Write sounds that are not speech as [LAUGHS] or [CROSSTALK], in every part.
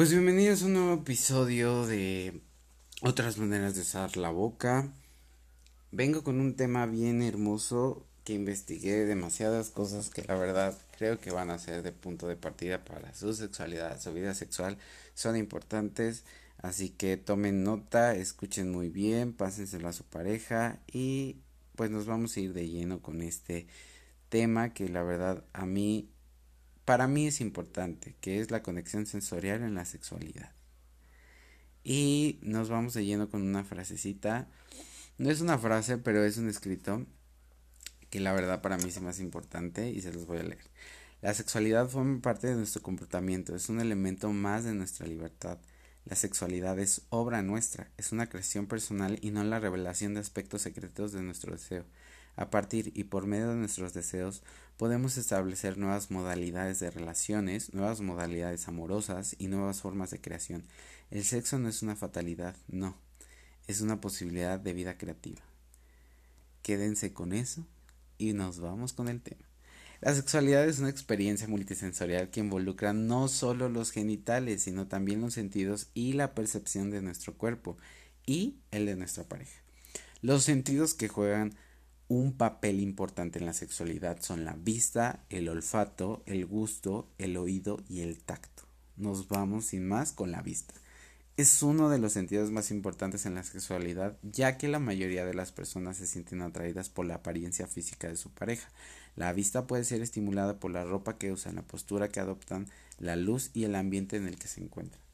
Pues bienvenidos a un nuevo episodio de Otras maneras de usar la boca. Vengo con un tema bien hermoso que investigué demasiadas cosas que la verdad creo que van a ser de punto de partida para su sexualidad, su vida sexual. Son importantes, así que tomen nota, escuchen muy bien, pásenselo a su pareja y pues nos vamos a ir de lleno con este tema que la verdad a mí para mí es importante, que es la conexión sensorial en la sexualidad. Y nos vamos de lleno con una frasecita. No es una frase, pero es un escrito que la verdad para mí es más importante y se los voy a leer. La sexualidad forma parte de nuestro comportamiento, es un elemento más de nuestra libertad. La sexualidad es obra nuestra, es una creación personal y no la revelación de aspectos secretos de nuestro deseo. A partir y por medio de nuestros deseos podemos establecer nuevas modalidades de relaciones, nuevas modalidades amorosas y nuevas formas de creación. El sexo no es una fatalidad, no, es una posibilidad de vida creativa. Quédense con eso y nos vamos con el tema. La sexualidad es una experiencia multisensorial que involucra no solo los genitales, sino también los sentidos y la percepción de nuestro cuerpo y el de nuestra pareja. Los sentidos que juegan un papel importante en la sexualidad son la vista, el olfato, el gusto, el oído y el tacto. Nos vamos sin más con la vista. Es uno de los sentidos más importantes en la sexualidad, ya que la mayoría de las personas se sienten atraídas por la apariencia física de su pareja. La vista puede ser estimulada por la ropa que usan, la postura que adoptan, la luz y el ambiente en el que se encuentran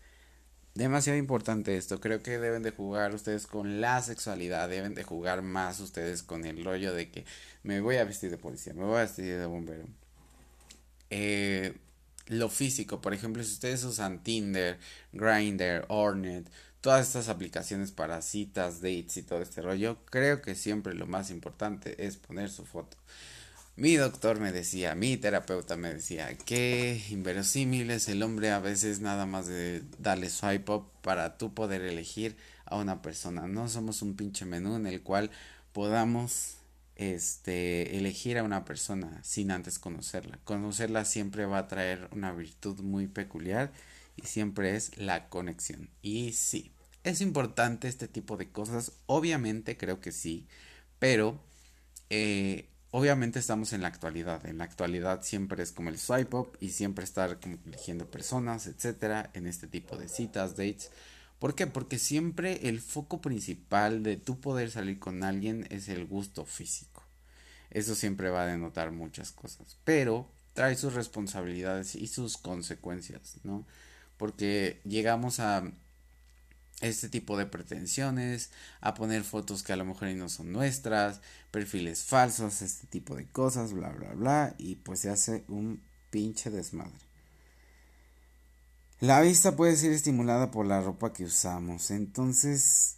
demasiado importante esto. Creo que deben de jugar ustedes con la sexualidad, deben de jugar más ustedes con el rollo de que me voy a vestir de policía, me voy a vestir de bombero. Eh, lo físico, por ejemplo, si ustedes usan Tinder, Grindr, Hornet, todas estas aplicaciones para citas, dates y todo este rollo, creo que siempre lo más importante es poner su foto. Mi doctor me decía, mi terapeuta me decía, que inverosímil es el hombre a veces nada más de darle swipe up para tú poder elegir a una persona. No somos un pinche menú en el cual podamos este elegir a una persona sin antes conocerla. Conocerla siempre va a traer una virtud muy peculiar y siempre es la conexión. Y sí, es importante este tipo de cosas, obviamente creo que sí, pero eh, obviamente estamos en la actualidad. En la actualidad siempre es como el swipe up y siempre estar como eligiendo personas, etcétera, en este tipo de citas, dates. ¿Por qué? Porque siempre el foco principal de tu poder salir con alguien es el gusto físico. Eso siempre va a denotar muchas cosas, pero trae sus responsabilidades y sus consecuencias, ¿no? Porque llegamos a este tipo de pretensiones, a poner fotos que a lo mejor no son nuestras, perfiles falsos, este tipo de cosas, bla, bla, bla, y pues se hace un pinche desmadre. La vista puede ser estimulada por la ropa que usamos, entonces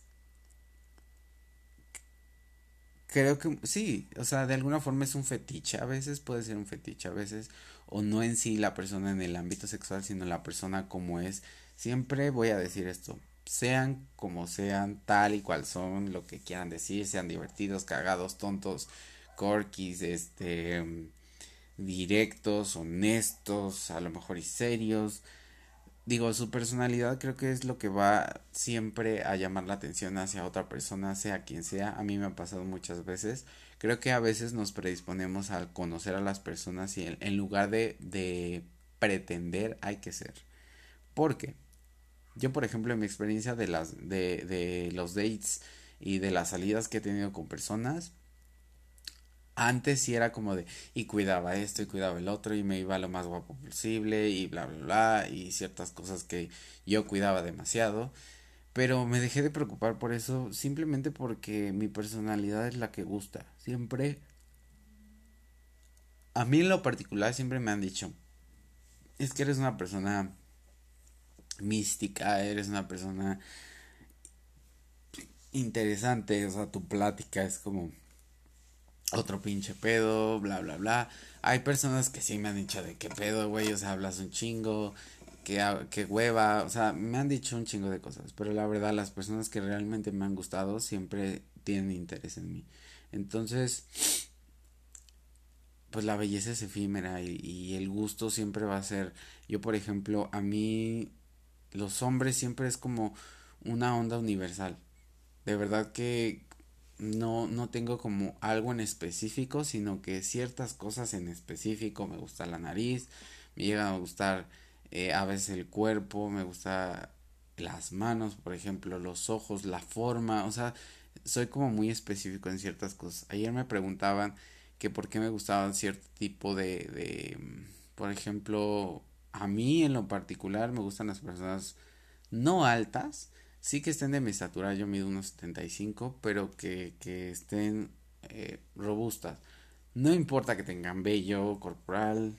creo que sí, o sea, de alguna forma es un fetiche, a veces puede ser un fetiche, a veces, o no en sí la persona en el ámbito sexual, sino la persona como es. Siempre voy a decir esto, sean como sean, tal y cual son, lo que quieran decir, sean divertidos, cagados, tontos, corquis, este, directos, honestos, a lo mejor y serios. Digo, su personalidad creo que es lo que va siempre a llamar la atención hacia otra persona, sea quien sea. A mí me ha pasado muchas veces. Creo que a veces nos predisponemos a conocer a las personas y en, lugar de, de pretender hay que ser. ¿Por qué? Yo, por ejemplo, en mi experiencia de las de, de los dates y de las salidas que he tenido con personas, antes sí era como de y cuidaba esto y cuidaba el otro y me iba lo más guapo posible y bla bla bla y ciertas cosas que yo cuidaba demasiado pero me dejé de preocupar por eso simplemente porque mi personalidad es la que gusta. Siempre a mí en lo particular siempre me han dicho es que eres una persona mística, eres una persona interesante, o sea, tu plática es como otro pinche pedo, bla, bla, bla. Hay personas que sí me han dicho de qué pedo, güey, o sea, hablas un chingo, que, que hueva, o sea, me han dicho un chingo de cosas, pero la verdad las personas que realmente me han gustado siempre tienen interés en mí. Entonces, pues la belleza es efímera y, y el gusto siempre va a ser, yo por ejemplo, a mí los hombres siempre es como una onda universal. De verdad que no, no tengo como algo en específico, sino que ciertas cosas en específico. Me gusta la nariz, me llega a gustar eh, a veces el cuerpo, me gusta las manos, por ejemplo, los ojos, la forma, o sea, soy como muy específico en ciertas cosas. Ayer me preguntaban que por qué me gustaban cierto tipo de, de por ejemplo, a mí en lo particular me gustan las personas no altas, sí que estén de mi estatura, yo mido unos 75, pero que, que estén eh, robustas. No importa que tengan vello corporal,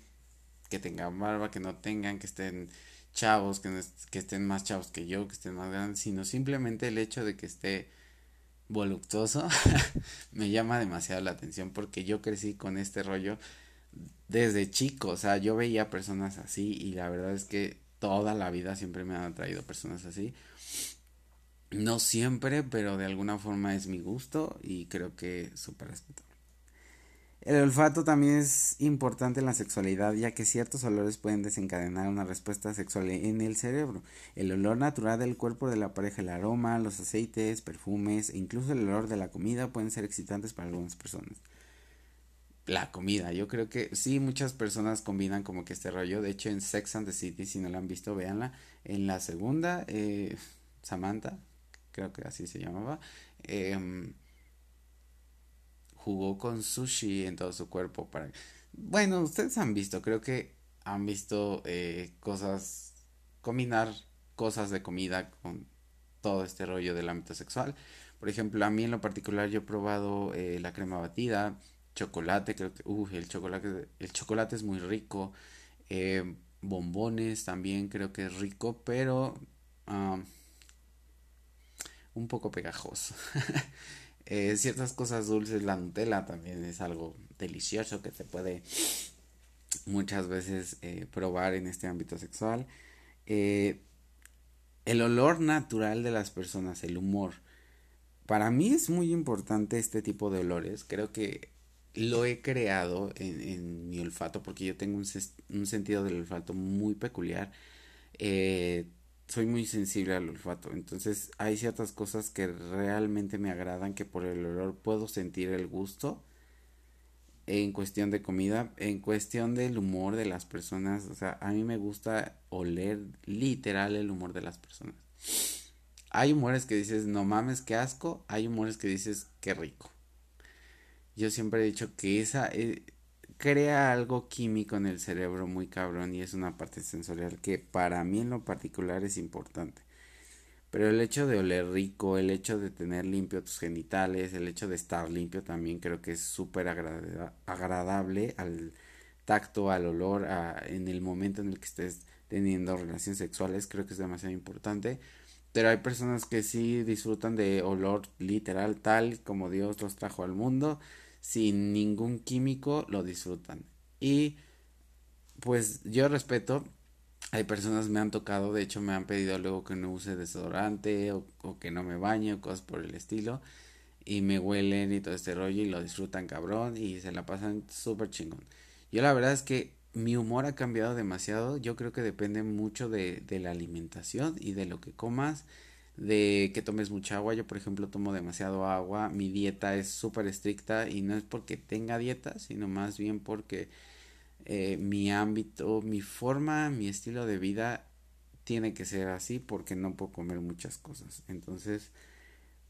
que tengan barba, que no tengan, que estén chavos, que, que estén más chavos que yo, que estén más grandes, sino simplemente el hecho de que esté voluptuoso [LAUGHS] me llama demasiado la atención porque yo crecí con este rollo desde chico, o sea, yo veía personas así y la verdad es que toda la vida siempre me han atraído personas así. No siempre, pero de alguna forma es mi gusto y creo que súper respetable. El olfato también es importante en la sexualidad, ya que ciertos olores pueden desencadenar una respuesta sexual en el cerebro. El olor natural del cuerpo de la pareja, el aroma, los aceites, perfumes e incluso el olor de la comida pueden ser excitantes para algunas personas. La comida, yo creo que sí, muchas personas combinan como que este rollo. De hecho, en Sex and the City, si no la han visto, véanla. En la segunda, eh, Samantha, creo que así se llamaba, em, jugó con sushi en todo su cuerpo para... Bueno, ustedes han visto, creo que han visto eh, cosas, combinar cosas de comida con todo este rollo del ámbito sexual. Por ejemplo, a mí en lo particular yo he probado eh, la crema batida, chocolate, creo que, uh, el chocolate, el chocolate es muy rico, eh, bombones también creo que es rico, pero un poco pegajoso. [LAUGHS] Eh, ciertas cosas dulces, la Nutella también es algo delicioso que se puede muchas veces eh, probar en este ámbito sexual. El olor natural de las personas, el humor. Para mí es muy importante este tipo de olores. Creo que lo he creado en, mi olfato porque yo tengo un, sentido del olfato muy peculiar. Eh, soy muy sensible al olfato. Entonces hay ciertas cosas que realmente me agradan que por el olor puedo sentir el gusto en cuestión de comida, en cuestión del humor de las personas. O sea, a mí me gusta oler literal el humor de las personas. Hay humores que dices, no mames, qué asco. Hay humores que dices, qué rico. Yo siempre he dicho que esa... Eh, crea algo químico en el cerebro muy cabrón y es una parte sensorial que para mí en lo particular es importante. Pero el hecho de oler rico, el hecho de tener limpio tus genitales, el hecho de estar limpio también creo que es súper agradable al tacto, al olor, en el momento en el que estés teniendo relaciones sexuales, creo que es demasiado importante. Pero hay personas que sí disfrutan de olor literal tal como Dios los trajo al mundo sin ningún químico lo disfrutan. Y pues yo respeto, hay personas me han tocado, de hecho me han pedido luego que no use desodorante o, que no me bañe o cosas por el estilo. Y me huelen y todo este rollo y lo disfrutan cabrón y se la pasan súper chingón. Yo la verdad es que mi humor ha cambiado demasiado. Yo creo que depende mucho de, de la alimentación y de lo que comas de que tomes mucha agua. Yo, por ejemplo, tomo demasiado agua. Mi dieta es súper estricta y no es porque tenga dieta, sino más bien porque eh, mi ámbito, mi forma, mi estilo de vida tiene que ser así porque no puedo comer muchas cosas. Entonces,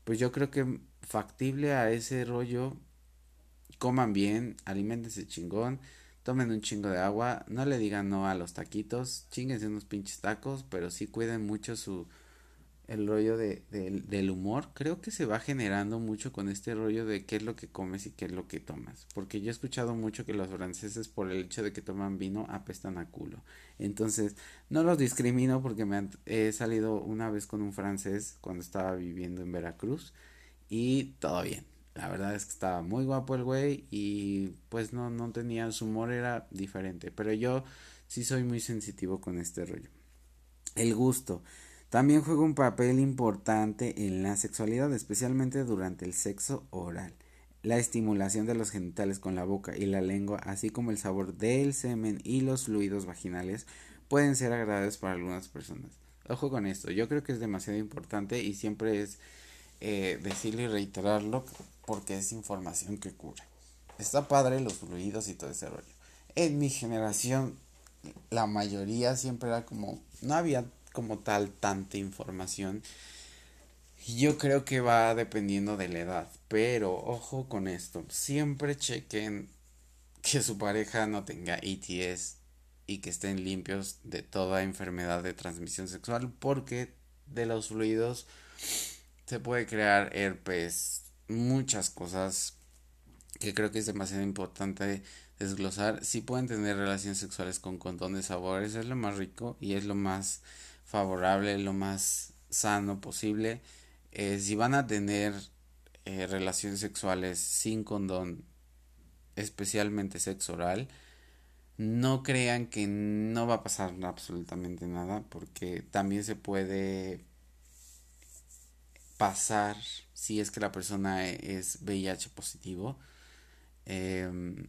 pues yo creo que factible a ese rollo, coman bien, alimentense chingón, tomen un chingo de agua, no le digan no a los taquitos, chinguense unos pinches tacos, pero sí cuiden mucho su el rollo de, del humor, creo que se va generando mucho con este rollo de qué es lo que comes y qué es lo que tomas. Porque yo he escuchado mucho que los franceses por el hecho de que toman vino apestan a culo. Entonces, no los discrimino porque me he salido una vez con un francés cuando estaba viviendo en Veracruz y todo bien. La verdad es que estaba muy guapo el güey y pues no, no tenía, su humor era diferente. Pero yo sí soy muy sensitivo con este rollo. El gusto. También juega un papel importante en la sexualidad, especialmente durante el sexo oral. La estimulación de los genitales con la boca y la lengua, así como el sabor del semen y los fluidos vaginales, pueden ser agradables para algunas personas. Ojo con esto, yo creo que es demasiado importante y siempre es eh, decirlo y reiterarlo porque es información que cura. Está padre los fluidos y todo ese rollo. En mi generación, la mayoría siempre era como, no había como tal tanta información. Yo creo que va dependiendo de la edad, pero ojo con esto, siempre chequen que su pareja no tenga ETS y que estén limpios de toda enfermedad de transmisión sexual porque de los fluidos se puede crear herpes, muchas cosas que creo que es demasiado importante desglosar. Si pueden tener relaciones sexuales con condones sabores, es lo más rico y es lo más favorable, lo más sano posible. Eh, si van a tener eh, relaciones sexuales sin condón, especialmente sexo oral, no crean que no va a pasar absolutamente nada, porque también se puede pasar si es que la persona es VIH positivo. Em,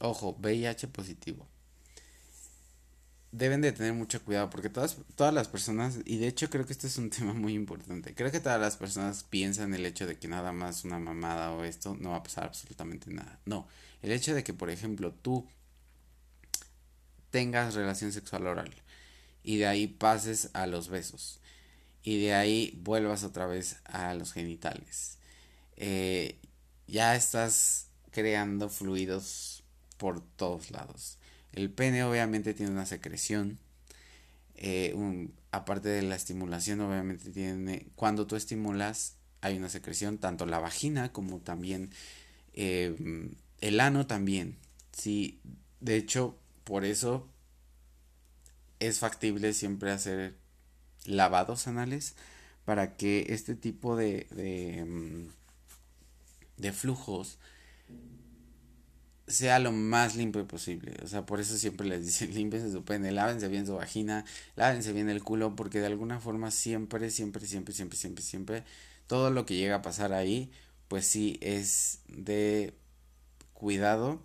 ojo, VIH positivo. Deben de tener mucho cuidado porque todas, todas las personas, y de hecho creo que este es un [LAUGHS] tema muy importante, creo que todas las personas piensan el hecho de que nada más una mamada o esto no va a pasar absolutamente nada. No, el hecho de que, por ejemplo, tú tengas relación sexual oral y de ahí pases a los besos y de ahí vuelvas otra vez a los genitales. Eh, ya estás creando fluidos por todos lados. El pene obviamente tiene una secreción. Eh, aparte de la estimulación, obviamente tiene. Cuando tú estimulas, hay una secreción, tanto la vagina como también eh, el ano también. Sí, de hecho, por eso es factible siempre hacer lavados anales para que este tipo de, de, mm, de flujos sea lo más limpio posible. O sea, por eso siempre les dicen [LAUGHS] limpiense su pene, lávense bien su vagina, lávense bien el culo, porque de alguna forma siempre, siempre, siempre, siempre, siempre, siempre, todo lo que llega a pasar ahí, pues sí es de cuidado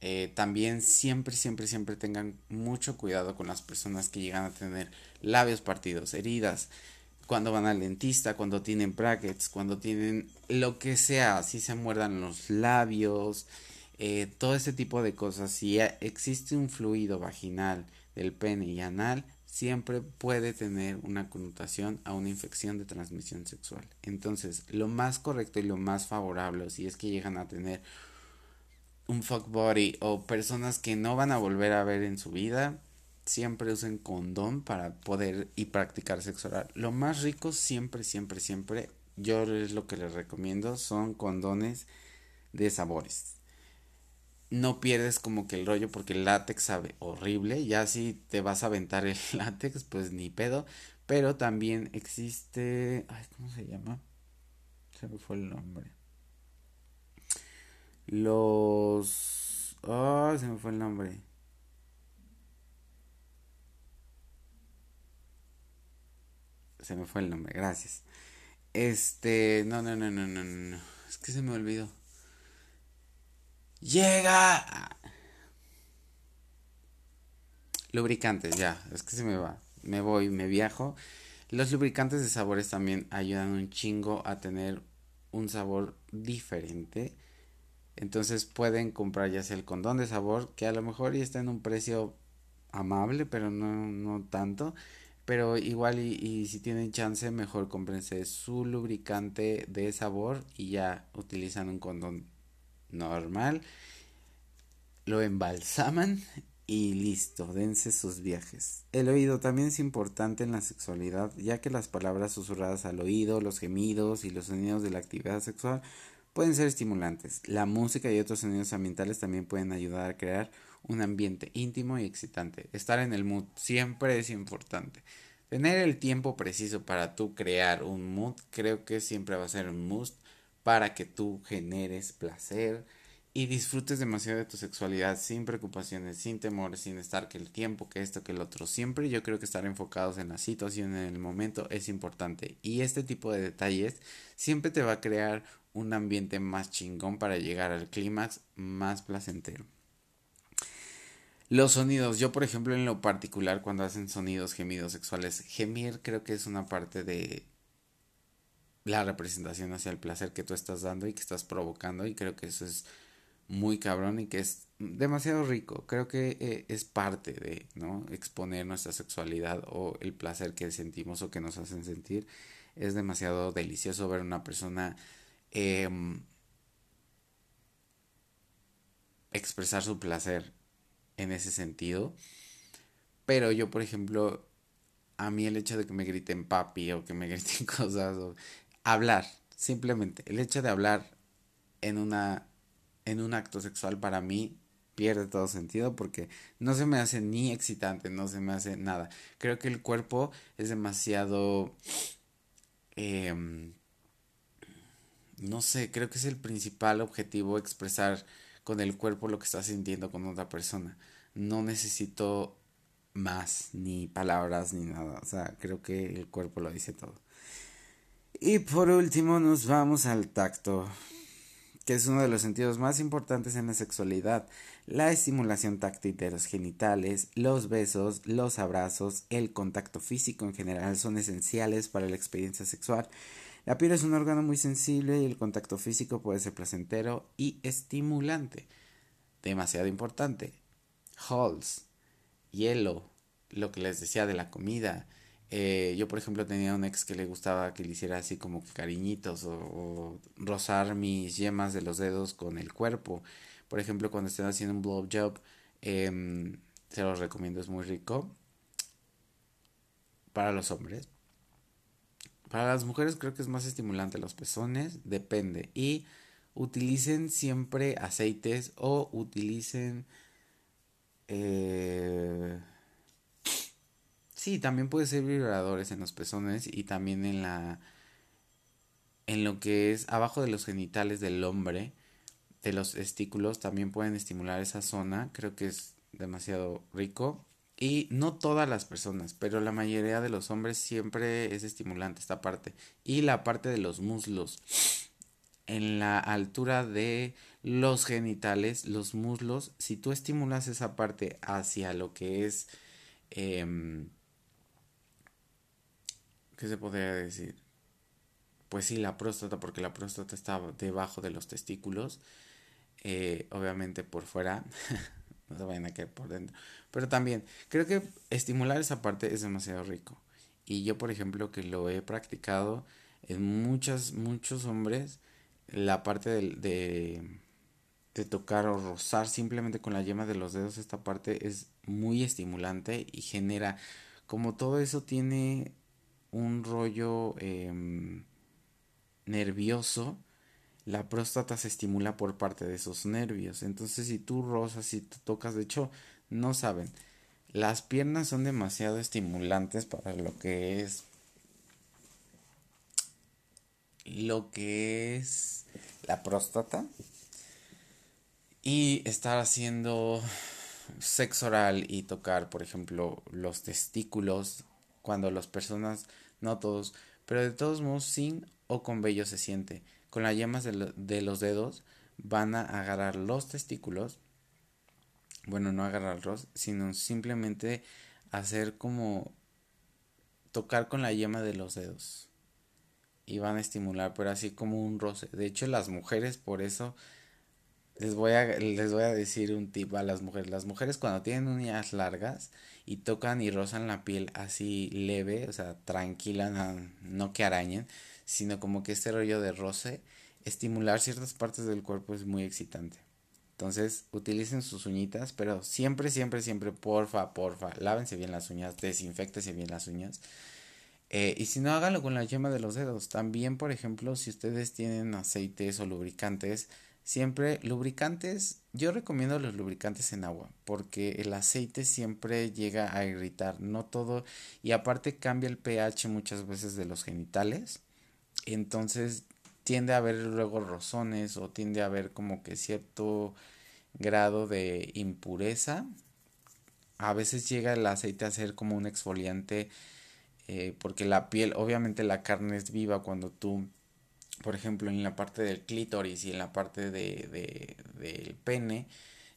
eh, también siempre, siempre, siempre tengan mucho cuidado con las personas que llegan a tener labios partidos, heridas, cuando van al dentista, cuando tienen brackets, cuando tienen lo que sea, si se muerdan los labios, eh, todo ese tipo de cosas. Si existe un fluido vaginal del pene y anal, siempre puede tener una connotación a una infección de transmisión sexual. Entonces, lo más correcto y lo más favorable, si es que llegan a tener un fuck body o personas que no van a volver a ver en su vida, siempre usen condón para poder y practicar sexo oral. Lo más rico siempre, siempre, siempre, yo es lo que les recomiendo, son condones de sabores. No pierdes como que el rollo porque el látex sabe horrible. Ya si te vas a aventar el [LAUGHS] látex, pues ni pedo. Pero también existe. Ay, ¿cómo se llama? Se me fue el nombre. Los... Oh, se me fue el nombre. Se me fue el nombre, gracias. Este... No, no, no, no, no, no. Es que se me olvidó. Llega. Lubricantes, ya. Es que se me va. Me voy, me viajo. Los lubricantes de sabores también ayudan un chingo a tener un sabor diferente entonces pueden comprar ya el condón de sabor, que a lo mejor ya está en un precio amable, pero no, no tanto. Pero igual y, y si tienen chance, mejor cómprense su lubricante de sabor y ya utilizan un condón normal. Lo embalsaman y listo, dense sus viajes. El oído también es importante en la sexualidad, ya que las palabras susurradas al oído, los gemidos y los sonidos de la actividad sexual pueden ser estimulantes. La música y otros sonidos ambientales también pueden ayudar a crear un ambiente íntimo y excitante. Estar en el mood siempre es importante. Tener el tiempo preciso para tú crear un mood creo que siempre va a ser un must para que tú generes placer y disfrutes demasiado de tu sexualidad sin preocupaciones, sin temores, sin estar que el tiempo, que esto, que el otro. Siempre yo creo que estar enfocados en la situación, en el momento es importante. Y este tipo de detalles siempre te va a crear un ambiente más chingón para llegar al clímax más placentero. Los sonidos, yo por ejemplo en lo particular cuando hacen sonidos, gemidos sexuales, gemir creo que es una parte de la representación hacia el placer que tú estás dando y que estás provocando y creo que eso es muy cabrón y que es demasiado rico. Creo que eh, es parte de, ¿no? Exponer nuestra sexualidad o el placer que sentimos o que nos hacen sentir. Es demasiado delicioso ver una persona em, expresar su placer en ese sentido. Pero yo, por ejemplo, a mí el hecho de que me griten papi o que me [LAUGHS] griten cosas hablar, simplemente el hecho de hablar en una en un acto sexual para mí pierde todo sentido porque no se me hace ni excitante, no se me hace nada. Creo que el cuerpo es demasiado em, no sé, creo que es el principal objetivo expresar con el cuerpo lo que estás sintiendo con otra persona. No necesito más, ni palabras, ni nada. O sea, creo que el cuerpo lo dice todo. Y por último nos vamos al tacto, que es uno de los sentidos más importantes en la sexualidad. La estimulación táctil de los genitales, los besos, los abrazos, el contacto físico en general son esenciales para la experiencia sexual. La piel es un órgano muy sensible y el contacto físico puede ser placentero y estimulante. Demasiado importante. Halls, hielo, lo que les decía de la comida. Eh, yo, por ejemplo, tenía un ex que le gustaba que le hiciera así como cariñitos o, rozar mis yemas de los dedos con el cuerpo. Por ejemplo, cuando estén haciendo un blowjob, eh, se los recomiendo, es muy rico. Para los hombres. Para las mujeres creo que es más estimulante los pezones, depende. Y utilicen siempre aceites o utilicen... Eh, sí, también puede ser vibradores en los pezones y también en la... En lo que es abajo de los genitales del hombre, de los testículos, también pueden estimular esa zona. Creo que es demasiado rico. Y no todas las personas, pero la mayoría de los hombres siempre es estimulante esta parte. Y la parte de los muslos. En la altura de los genitales, los muslos, si tú estimulas esa parte hacia lo que es... Eh, ¿Qué se podría decir? Pues sí, la próstata, porque la próstata está debajo de los testículos. Eh, obviamente por fuera. [LAUGHS] no se vayan a caer por dentro. Pero también, creo que estimular esa parte es demasiado rico. Y yo, por ejemplo, que lo he practicado en muchas, muchos hombres, la parte de, de, de tocar o rozar simplemente con la yema de los dedos, esta parte es muy estimulante y genera, como todo eso tiene un rollo eh, nervioso, la próstata se estimula por parte de esos nervios. Entonces, si tú rozas, si tú tocas, de hecho, no saben. Las piernas son demasiado estimulantes para lo que es lo que es la próstata y estar haciendo sexo oral y tocar, por ejemplo, los testículos cuando las personas, no todos, pero de todos modos sin o con vello se siente con las yemas de, los dedos van a agarrar los testículos. Bueno, no agarrarlos, sino simplemente hacer como tocar con la yema de los dedos. Y van a estimular, pero así como un roce. De hecho, las mujeres, por eso, les voy a, les voy a decir un tip a las mujeres. Las mujeres cuando tienen uñas largas y tocan y rozan la piel así leve, o sea, tranquila, no, no que arañen, sino como que este rollo de roce, estimular ciertas partes del cuerpo es muy excitante. Entonces, utilicen sus uñitas, pero siempre, siempre, siempre, porfa, porfa, lávense bien las uñas, desinfectense bien las uñas. Eh, y si no, háganlo con la yema de los dedos. También, por ejemplo, si ustedes tienen aceites o lubricantes, siempre lubricantes, yo recomiendo los lubricantes en agua, porque el aceite siempre llega a irritar, no todo, y aparte cambia el pH muchas veces de los genitales entonces tiende a haber luego rozones o tiende a haber como que cierto grado de impureza. A veces llega el aceite a ser como un exfoliante eh, porque la piel, obviamente la carne es viva cuando tú, por ejemplo, en la parte del clítoris y en la parte de, de, del pene,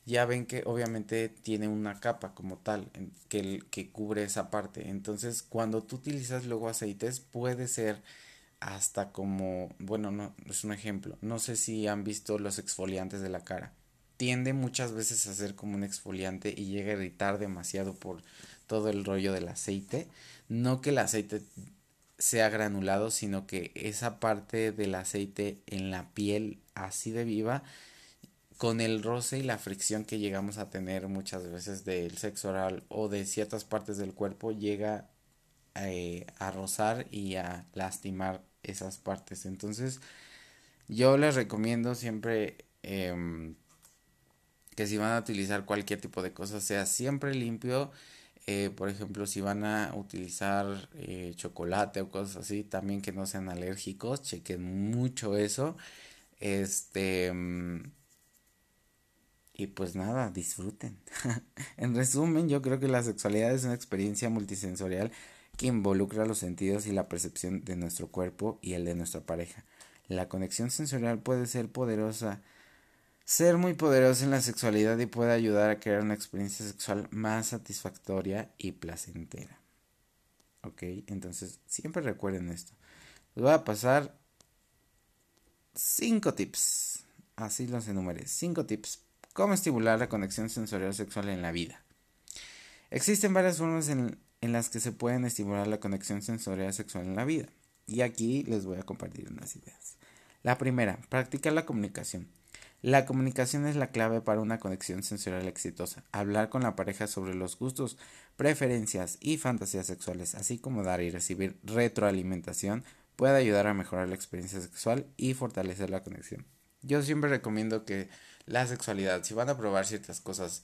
ya ven que obviamente tiene una capa como tal que, que cubre esa parte. Entonces, cuando tú utilizas luego aceites, puede ser hasta como, bueno, no, es un ejemplo. No sé si han visto los exfoliantes de la cara. Tiende muchas veces a ser como un exfoliante y llega a irritar demasiado por todo el rollo del aceite. No que el aceite sea granulado, sino que esa parte del aceite en la piel así de viva con el roce y la fricción que llegamos a tener muchas veces del sexo oral o de ciertas partes del cuerpo llega eh, a rozar y a lastimar esas partes. Entonces, yo les recomiendo siempre em, que si van a utilizar cualquier tipo de cosa, sea siempre limpio. Eh, por ejemplo, si van a utilizar eh, chocolate o cosas así, también que no sean alérgicos, chequen mucho eso. Este. Em, y pues nada, disfruten. [LAUGHS] en resumen, yo creo que la sexualidad es una experiencia multisensorial que involucra los sentidos y la percepción de nuestro cuerpo y el de nuestra pareja. La conexión sensorial puede ser poderosa, ser muy poderosa en la sexualidad y puede ayudar a crear una experiencia sexual más satisfactoria y placentera. Ok, entonces siempre recuerden esto. Les voy a pasar cinco tips. Así los enumeré. Cinco tips cómo estimular la conexión sensorial sexual en la vida. Existen varias formas en, las que se pueden estimular la conexión sensorial sexual en la vida. Y aquí les voy a compartir unas ideas. La primera, practicar la comunicación. La comunicación es la clave para una conexión sensorial exitosa. Hablar con la pareja sobre los gustos, preferencias y fantasías sexuales, así como dar y recibir retroalimentación, puede ayudar a mejorar la experiencia sexual y fortalecer la conexión. Yo siempre recomiendo que la sexualidad. Si van a probar ciertas cosas,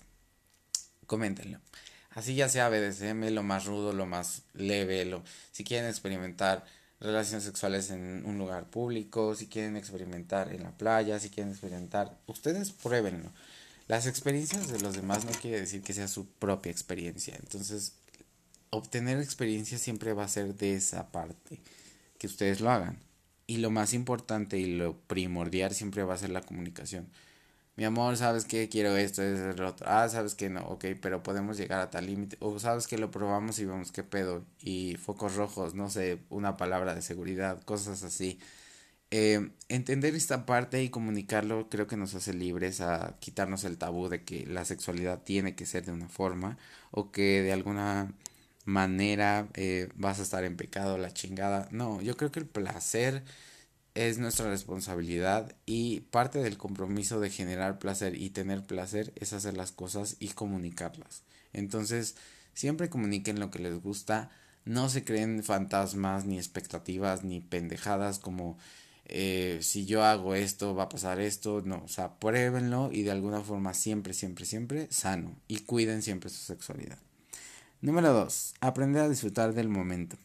coméntenlo. Así ya sea BDSM, lo más rudo, lo más leve, lo, si quieren experimentar relaciones sexuales en un lugar público, si quieren experimentar en la playa, si quieren experimentar, ustedes pruébenlo. Las experiencias de los demás no quiere decir que sea su propia experiencia. Entonces, obtener experiencia siempre va a ser de esa parte, que ustedes lo hagan. Y lo más importante y lo primordial siempre va a ser la comunicación mi amor, sabes que quiero esto, es el otro. Ah, sabes que no, ok, pero podemos llegar a tal límite. O sabes que lo probamos y vemos qué pedo. Y focos rojos, no sé, una palabra de seguridad, cosas así. Eh, entender esta parte y comunicarlo creo que nos hace libres a quitarnos el tabú de que la sexualidad tiene que ser de una forma o que de alguna manera eh, vas a estar en pecado, la chingada. No, yo creo que el placer es nuestra responsabilidad y parte del compromiso de generar placer y tener placer es hacer las cosas y comunicarlas. Entonces, siempre comuniquen lo que les gusta, no se creen fantasmas ni expectativas ni pendejadas como eh, si yo hago esto va a pasar esto, no, o sea, pruébenlo y de alguna forma siempre, siempre, siempre sano y cuiden siempre su sexualidad. Número 2. Aprender a disfrutar del momento.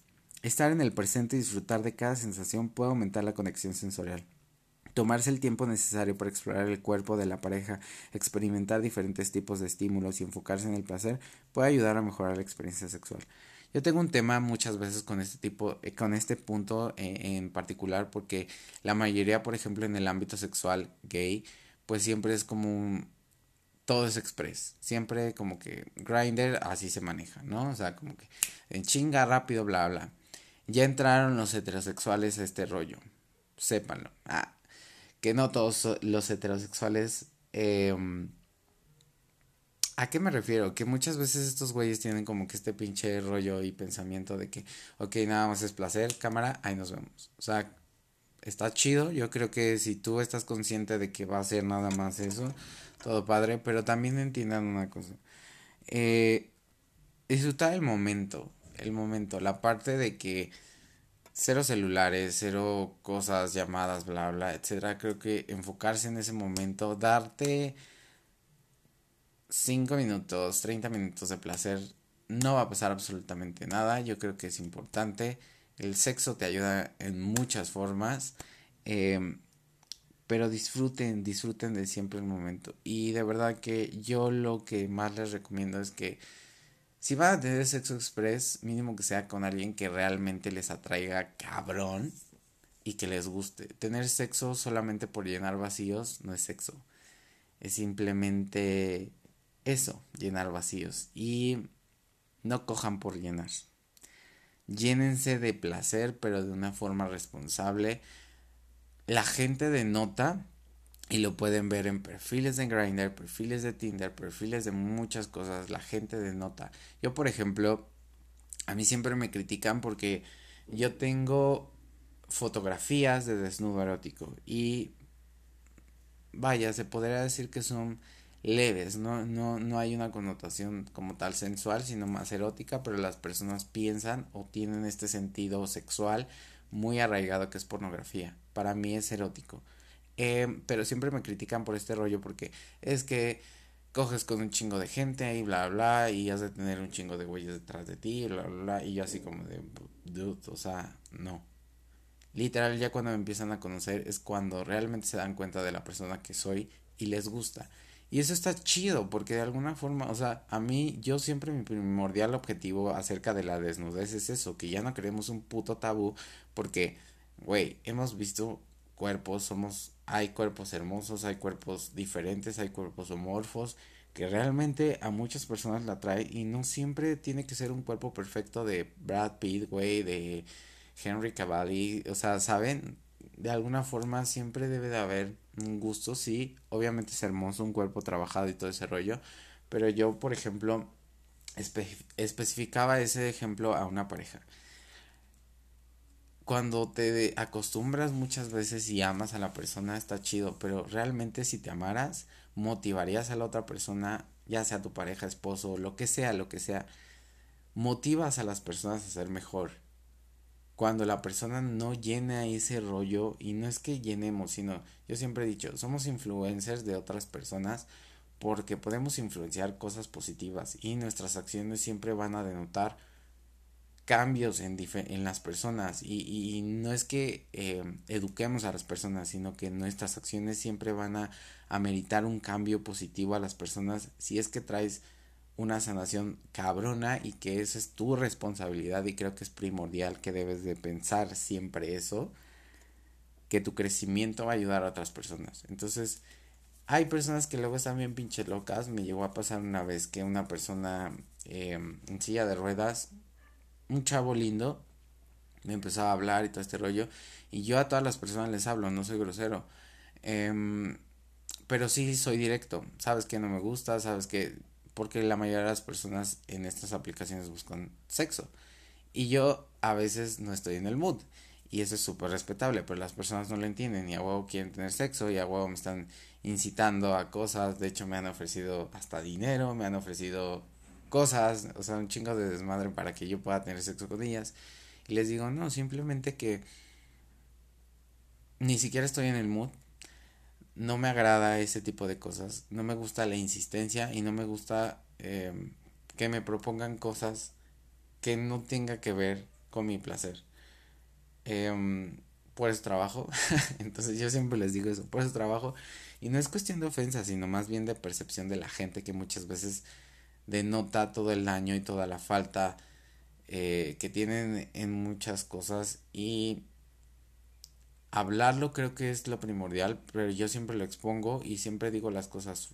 Estar en el presente y disfrutar de cada sensación puede aumentar la conexión sensorial. Tomarse el tiempo necesario para explorar el cuerpo de la pareja, experimentar diferentes tipos de estímulos y enfocarse en el placer puede ayudar a mejorar la experiencia sexual. Yo tengo un tema muchas veces con este tipo, eh, con este punto eh, en particular, porque la mayoría, por ejemplo, en el ámbito sexual gay, pues siempre es como un, todo es express. Siempre como que grinder así se maneja, ¿no? O sea, como que en chinga rápido, bla, bla. Ya entraron los heterosexuales a este rollo. Sépanlo. Ah, que no todos los heterosexuales... Em, ¿A qué me refiero? Que muchas veces estos güeyes tienen como que este pinche rollo y pensamiento de que, ok, nada más es placer, cámara, ahí nos vemos. O sea, está chido. Yo creo que si tú estás consciente de que va a ser nada más eso, todo padre, pero también entiendan una cosa. Eh, disfrutar el momento el momento, la parte de que cero celulares, cero cosas, llamadas, bla, bla, etcétera. Creo que enfocarse en ese momento, darte 5 minutos, 30 minutos de placer, no va a pasar absolutamente nada. Yo creo que es importante. El sexo te ayuda en muchas formas. Em, pero disfruten, disfruten de siempre el momento. Y de verdad que yo lo que más les recomiendo es que si van a tener sexo express, mínimo que sea con alguien que realmente les atraiga cabrón y que les guste. Tener sexo solamente por llenar vacíos no es sexo. es simplemente eso, llenar vacíos. Y no cojan por llenar. Llénense de placer, pero de una forma responsable. La gente denota, y lo pueden ver en perfiles de Grindr, perfiles de Tinder, perfiles de muchas cosas. La gente denota. Yo, por ejemplo, a mí siempre me critican porque yo tengo fotografías de desnudo erótico y vaya, se podría decir que son leves, ¿no? No, no hay una connotación como tal sensual, sino más erótica, pero las personas piensan o tienen este sentido sexual muy arraigado que es pornografía. Para mí es erótico. Eh, pero siempre me critican por este rollo porque es que coges con un chingo de gente y bla bla y has de tener un chingo de güeyes detrás de ti, bla bla bla y yo así como de dude, o sea, no. Literal ya cuando me empiezan a conocer es cuando realmente se dan cuenta de la persona que soy y les gusta. Y eso está chido porque de alguna forma, o sea, a mí yo siempre mi primordial objetivo acerca de la desnudez es eso, que ya no queremos un puto tabú porque, güey, hemos visto cuerpos, somos, hay cuerpos hermosos, hay cuerpos diferentes, hay cuerpos homorfos, que realmente a muchas personas la trae y no siempre tiene que ser un cuerpo perfecto de Brad Pitt, güey, de Henry Cavalli, o sea, ¿saben? De alguna forma siempre debe de haber un gusto, sí, obviamente es hermoso, un cuerpo trabajado y todo ese rollo, pero yo, por ejemplo, especificaba ese ejemplo a una pareja. Cuando te acostumbras muchas veces y amas a la persona está chido, pero realmente si te amaras, motivarías a la otra persona, ya sea tu pareja, esposo, lo que sea, lo que sea, motivas a las personas a ser mejor. Cuando la persona no llena ese rollo y no es que llenemos, sino yo siempre he dicho, somos influencers de otras personas porque podemos influenciar cosas positivas y nuestras acciones siempre van a denotar cambios en, las personas y, no es que eh, eduquemos a las personas, sino que nuestras acciones siempre van a ameritar un cambio positivo a las personas si es que traes una sanación cabrona y que esa es tu responsabilidad y creo que es primordial que debes de pensar siempre eso, que tu crecimiento va a ayudar a otras personas. Entonces, hay personas que luego están bien pinche locas. Me llegó a pasar una vez que una persona eh, en silla de ruedas, un chavo lindo, me empezaba a hablar y todo este rollo. Y yo a todas las personas les hablo, no soy grosero. Em, pero sí soy directo. Sabes que no me gusta, sabes que porque la mayoría de las personas en estas aplicaciones buscan sexo. Y yo a veces no estoy en el mood. Y eso es súper respetable, pero las personas no lo entienden y a huevo quieren tener sexo y a huevo me están incitando a cosas. De hecho, me han ofrecido hasta dinero, me han ofrecido cosas, o sea, un chingo de desmadre para que yo pueda tener sexo con ellas. Y les digo, no, simplemente que ni siquiera estoy en el mood no me agrada ese tipo de cosas. No me gusta la insistencia y no me gusta em, que me propongan cosas que no tenga que ver con mi placer. Eh, por eso trabajo. [LAUGHS] Entonces yo siempre les digo eso, por eso trabajo. Y no es cuestión de ofensa, sino más bien de percepción de la gente que muchas veces denota todo el daño y toda la falta eh, que tienen en muchas cosas y hablarlo creo que es lo primordial, pero yo siempre lo expongo y siempre digo las cosas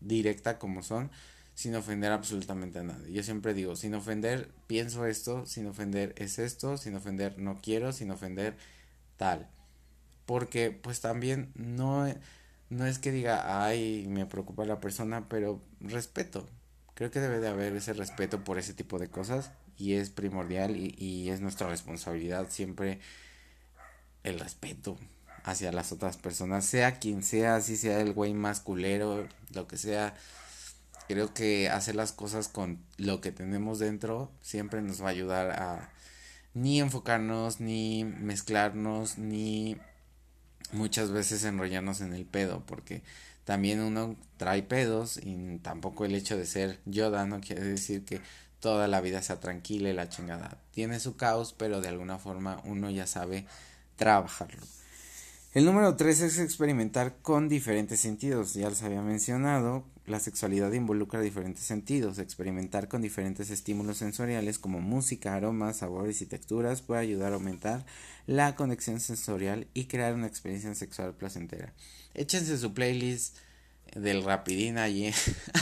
directa como son, sin ofender absolutamente a nadie. Yo siempre digo, sin ofender pienso esto, sin ofender es esto, sin ofender no quiero, sin ofender tal. Porque pues también no, no es que diga, ay, me preocupa la persona, pero respeto. Creo que debe de haber ese respeto por ese tipo de cosas y es primordial y, y es nuestra responsabilidad siempre el respeto hacia las otras personas, sea quien sea, si sea el güey más culero, lo que sea. Creo que hacer las cosas con lo que tenemos dentro siempre nos va a ayudar a ni enfocarnos, ni mezclarnos, ni muchas veces enrollarnos en el pedo, porque también uno trae pedos y tampoco el hecho de ser Yoda no quiere decir que toda la vida sea tranquila y la chingada. Tiene su caos, pero de alguna forma uno ya sabe trabajarlo. El número 3 es experimentar con diferentes sentidos. Ya les había mencionado, la sexualidad involucra diferentes sentidos. Experimentar con diferentes estímulos sensoriales como música, aromas, sabores y texturas puede ayudar a aumentar la conexión sensorial y crear una experiencia sexual placentera. Échense su playlist del rapidín ahí,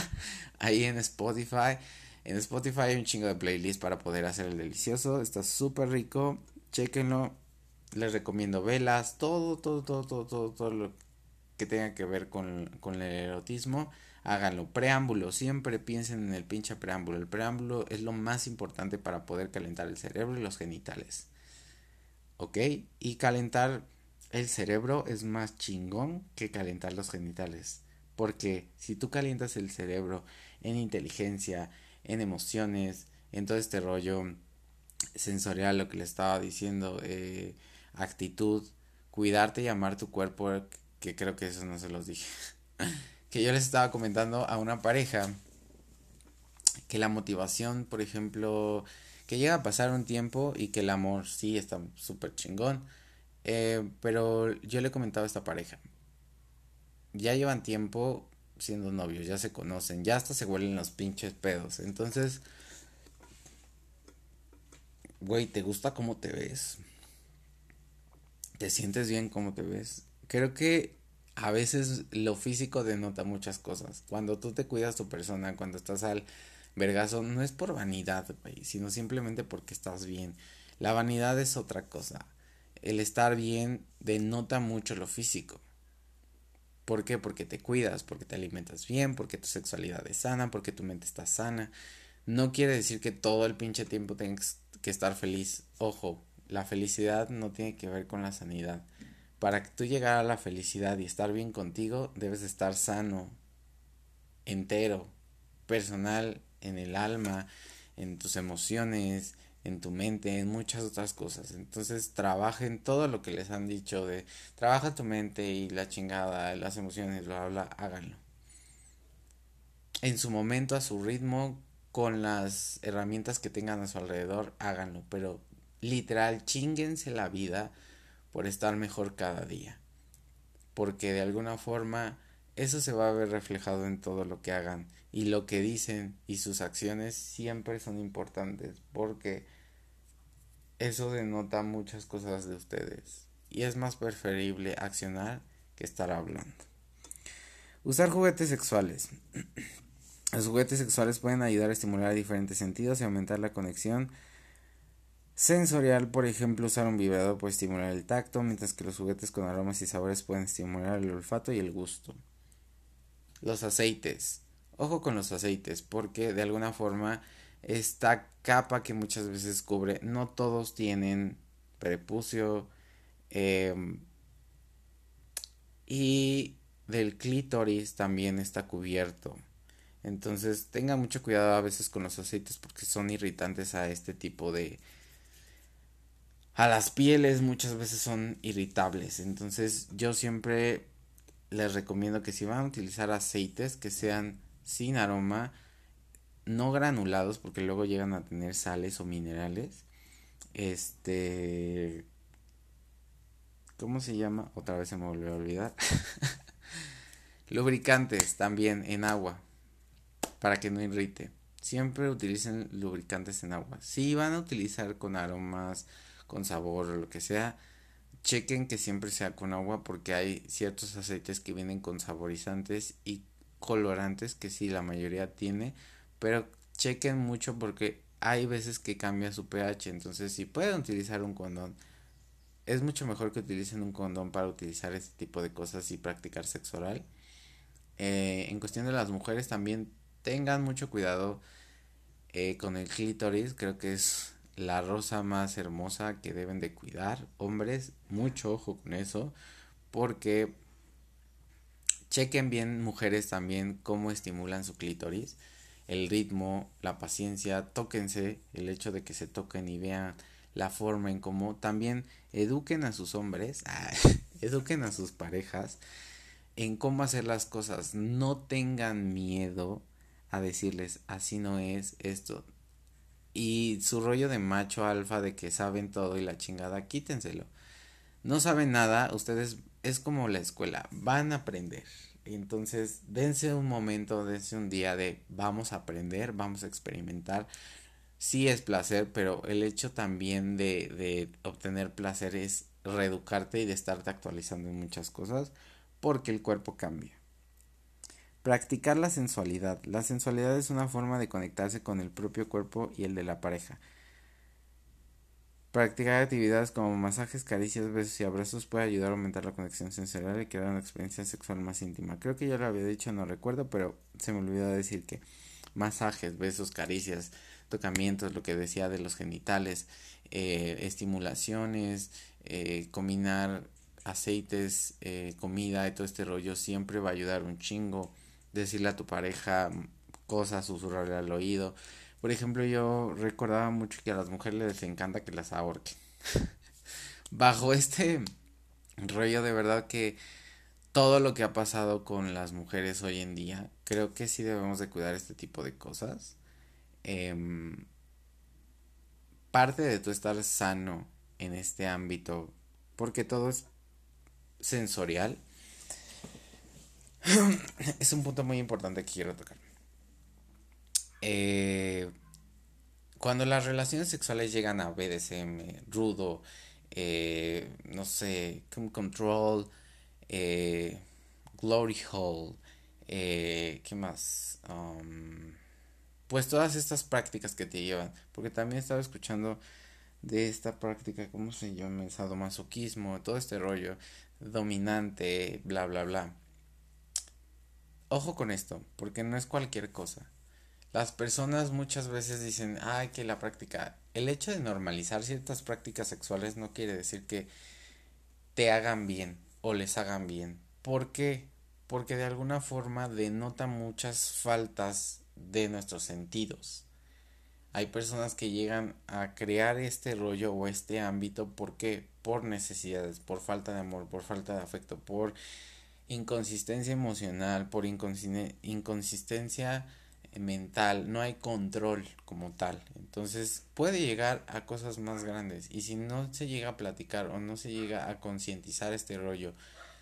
[LAUGHS] ahí en Spotify. En Spotify hay un chingo de playlists para poder hacer el delicioso. Está súper rico. Chequenlo. Les recomiendo velas. Todo, todo, todo, todo, todo, todo lo que tenga que ver con, con el erotismo. Háganlo. Preámbulo. Siempre piensen en el pinche preámbulo. El preámbulo es lo más importante para poder calentar el cerebro y los genitales. ¿Ok? Y calentar el cerebro es más chingón que calentar los genitales. Porque si tú calientas el cerebro en inteligencia, en emociones, en todo este rollo sensorial, lo que le estaba diciendo, eh, actitud, cuidarte y amar tu cuerpo, que creo que eso no se los dije. [LAUGHS] que yo les estaba comentando a una pareja que la motivación, por ejemplo, que llega a pasar un tiempo y que el amor sí está súper chingón. Eh, pero yo le comentaba a esta pareja. Ya llevan tiempo siendo novios, ya se conocen, ya hasta se huelen los pinches pedos. Entonces, güey, ¿te gusta cómo te ves? ¿Te sientes bien cómo te ves? Creo que a veces lo físico denota muchas cosas. Cuando tú te cuidas tu persona, cuando estás al vergazo, no es por vanidad, güey, sino simplemente porque estás bien. La vanidad es otra cosa. El estar bien denota mucho lo físico. ¿Por qué? Porque te cuidas, porque te alimentas bien, porque tu sexualidad es sana, porque tu mente está sana. No quiere decir que todo el pinche tiempo tengas que estar feliz. Ojo, la felicidad no tiene que ver con la sanidad. Para que tú llegar a la felicidad y estar bien contigo, debes estar sano, entero, personal, en el alma, en tus emociones, en tu mente, en muchas otras cosas. Entonces trabajen todo lo que les han dicho de trabaja tu mente y la chingada, las emociones, bla, bla, háganlo. En su momento, a su ritmo, con las herramientas que tengan a su alrededor, háganlo. Pero literal, chinguense la vida por estar mejor cada día. Porque de alguna forma eso se va a ver reflejado en todo lo que hagan y lo que dicen y sus acciones siempre son importantes porque eso denota muchas cosas de ustedes y es más preferible accionar que estar hablando. Usar juguetes sexuales. [CLEARS THROAT] Los juguetes sexuales pueden ayudar a estimular diferentes sentidos y aumentar la conexión sensorial. Por ejemplo, usar un vibrador puede estimular el tacto, mientras que los juguetes con aromas y sabores pueden estimular el olfato y el gusto. Los aceites. Ojo con los aceites, porque de alguna forma esta capa que muchas veces cubre, no todos tienen prepucio em, y del clítoris también está cubierto. Entonces tenga mucho cuidado a veces con los aceites porque son irritantes a este tipo de... A las pieles muchas veces son irritables. Entonces yo siempre les recomiendo que si van a utilizar aceites que sean sin aroma, no granulados porque luego llegan a tener sales o minerales. Este... ¿Cómo se llama? Otra vez se me volvió a olvidar. [LAUGHS] Lubricantes también en agua para que no irrite. Siempre utilicen lubricantes en agua. Si van a utilizar con aromas, con sabor o lo que sea, chequen que siempre sea con agua porque hay ciertos aceites que vienen con saborizantes y colorantes que sí la mayoría tiene, pero chequen mucho porque hay veces que cambia su pH, entonces si pueden utilizar un condón, es mucho mejor que utilicen un condón para utilizar este tipo de cosas y practicar sexo oral. Eh, en cuestión de las mujeres también tengan mucho cuidado eh, con el clítoris, creo que es la rosa más hermosa que deben de cuidar. Hombres, mucho ojo con eso, porque chequen bien mujeres también cómo estimulan su clítoris, el ritmo, la paciencia, tóquense, el hecho de que se toquen y vean la forma en cómo también eduquen a sus hombres, [LAUGHS] eduquen a sus parejas en cómo hacer las cosas, no tengan miedo a decirles así no es esto, y su rollo de macho alfa de que saben todo y la chingada, quítenselo. No saben nada, ustedes es como la escuela, van a aprender. Entonces, dense un momento, dense un día de vamos a aprender, vamos a experimentar. Sí es placer, pero el hecho también de, de obtener placer es reeducarte y de estarte actualizando en muchas cosas porque el cuerpo cambia. Practicar la sensualidad. La sensualidad es una forma de conectarse con el propio cuerpo y el de la pareja. Practicar actividades como masajes, caricias, besos y abrazos puede ayudar a aumentar la conexión sensorial y crear una experiencia sexual más íntima. Creo que ya lo había dicho, no recuerdo, pero se me olvidó decir que masajes, besos, caricias, tocamientos, lo que decía de los genitales, eh, estimulaciones, eh, combinar aceites, eh, comida y todo este rollo siempre va a ayudar un chingo decirle a tu pareja cosas, susurrarle al oído. Por ejemplo, yo recordaba mucho que a las mujeres les encanta que las ahorquen. [LAUGHS] Bajo este rollo de verdad que todo lo que ha pasado con las mujeres hoy en día, creo que sí debemos de cuidar este tipo de cosas. Em, parte de tu estar sano en este ámbito, porque todo es sensorial, [LAUGHS] es un punto muy importante que quiero tocar. Eh, cuando las relaciones sexuales llegan a BDSM, rudo, eh, no sé, control, eh, glory hole, ¿qué más? Um, pues todas estas prácticas que te llevan, porque también estaba escuchando de esta práctica, ¿cómo se llama? Sadomasoquismo, todo este rollo dominante, bla, bla, bla. Ojo con esto, porque no es cualquier cosa. Las personas muchas veces dicen, ay, que la práctica, el hecho de normalizar ciertas prácticas sexuales no quiere decir que te hagan bien o les hagan bien. ¿Por qué? Porque de alguna forma denota muchas faltas de nuestros sentidos. Hay personas que llegan a crear este rollo o este ámbito, ¿por qué? Por necesidades, por falta de amor, por falta de afecto, por inconsistencia emocional, por inconsistencia mental, no hay control como tal. Entonces puede llegar a cosas más grandes y si no se llega a platicar o no se llega a concientizar este rollo,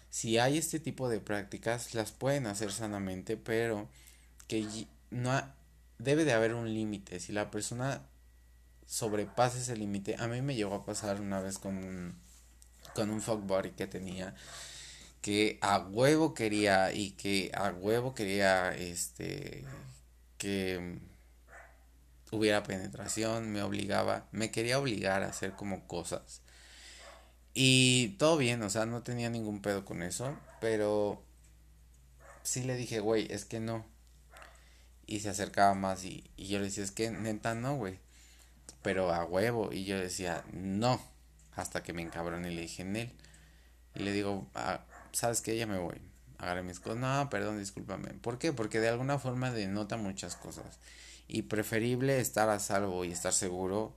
si hay este tipo de prácticas las pueden hacer sanamente, pero que no debe de haber un límite. Si la persona sobrepasa ese límite, a mí me llegó a pasar una vez con un, con un fuck que tenía que a huevo quería y que a huevo quería este que hubiera penetración, me obligaba, me quería obligar a hacer como cosas. Y todo bien, o sea, no tenía ningún pedo con eso, pero sí le dije, güey, es que no. Y se acercaba más y, yo le decía, es que neta no, güey. Pero a huevo. Y yo decía, no. Hasta que me encabroné y le dije en él. Y le digo, ah, ¿sabes qué? Ya me voy. Agarré mis cosas. No, perdón, discúlpame. ¿Por qué? Porque de alguna forma denota muchas cosas. Y preferible estar a salvo y estar seguro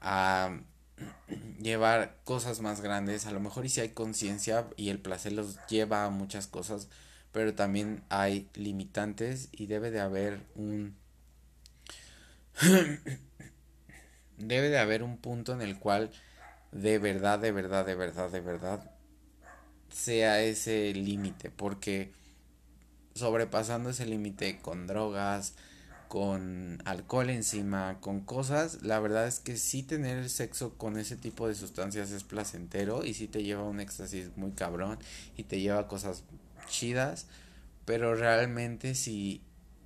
a [CLEARS THROAT] llevar cosas más grandes. A lo mejor y si hay conciencia y el placer los lleva a muchas cosas, pero también hay limitantes y debe de haber un... [CLEARS THROAT] debe de haber un punto en el cual de verdad, de verdad, de verdad, de verdad sea ese límite, porque sobrepasando ese límite con drogas, con alcohol encima, con cosas, la verdad es que sí tener sexo con ese tipo de sustancias es placentero y sí te lleva a un éxtasis muy cabrón y te lleva a cosas chidas, pero realmente si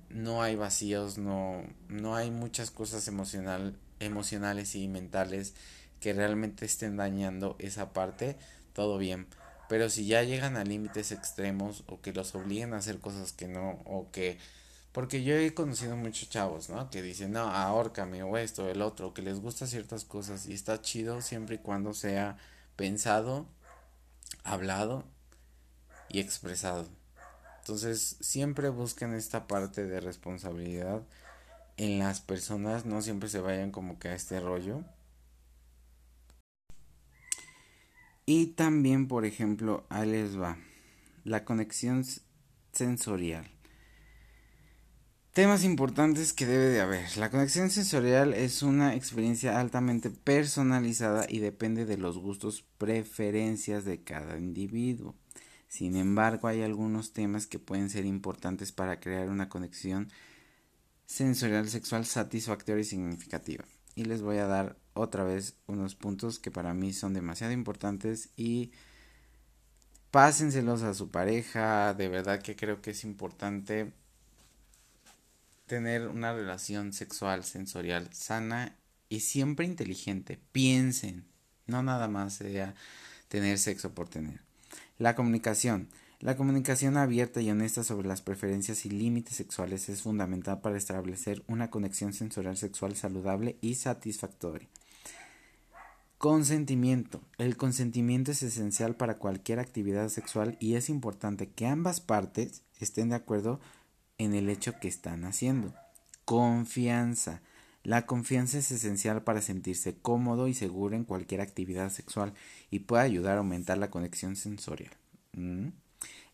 no hay vacíos, no, no hay muchas cosas emocional, emocionales y mentales que realmente estén dañando esa parte, todo bien. Pero si ya llegan a límites extremos o que los obliguen a hacer cosas que no, o que... Porque yo he conocido muchos chavos, ¿no? Que dicen, no, ahórcame o esto, o el otro, que les gusta ciertas cosas y está chido siempre y cuando sea pensado, hablado y expresado. Entonces, siempre busquen esta parte de responsabilidad en las personas, no siempre se vayan como que a este rollo Y también, por ejemplo, ahí les va, la conexión sensorial. Temas importantes que debe de haber. La conexión sensorial es una experiencia altamente personalizada y depende de los gustos, preferencias de cada individuo. Sin embargo, hay algunos temas que pueden ser importantes para crear una conexión sensorial sexual satisfactoria y significativa. Y les voy a dar otra vez unos puntos que para mí son demasiado importantes y Pásenselos a su pareja, de verdad que creo que es importante tener una relación sexual, sensorial, sana y siempre inteligente. Piensen, no nada más sea tener sexo por tener. La comunicación. La comunicación abierta y honesta sobre las preferencias y límites sexuales es fundamental para establecer una conexión sensorial sexual saludable y satisfactoria. Consentimiento. El consentimiento es esencial para cualquier actividad sexual y es importante que ambas partes estén de acuerdo en el hecho que están haciendo. Confianza. La confianza es esencial para sentirse cómodo y seguro en cualquier actividad sexual y puede ayudar a aumentar la conexión sensorial. Mm.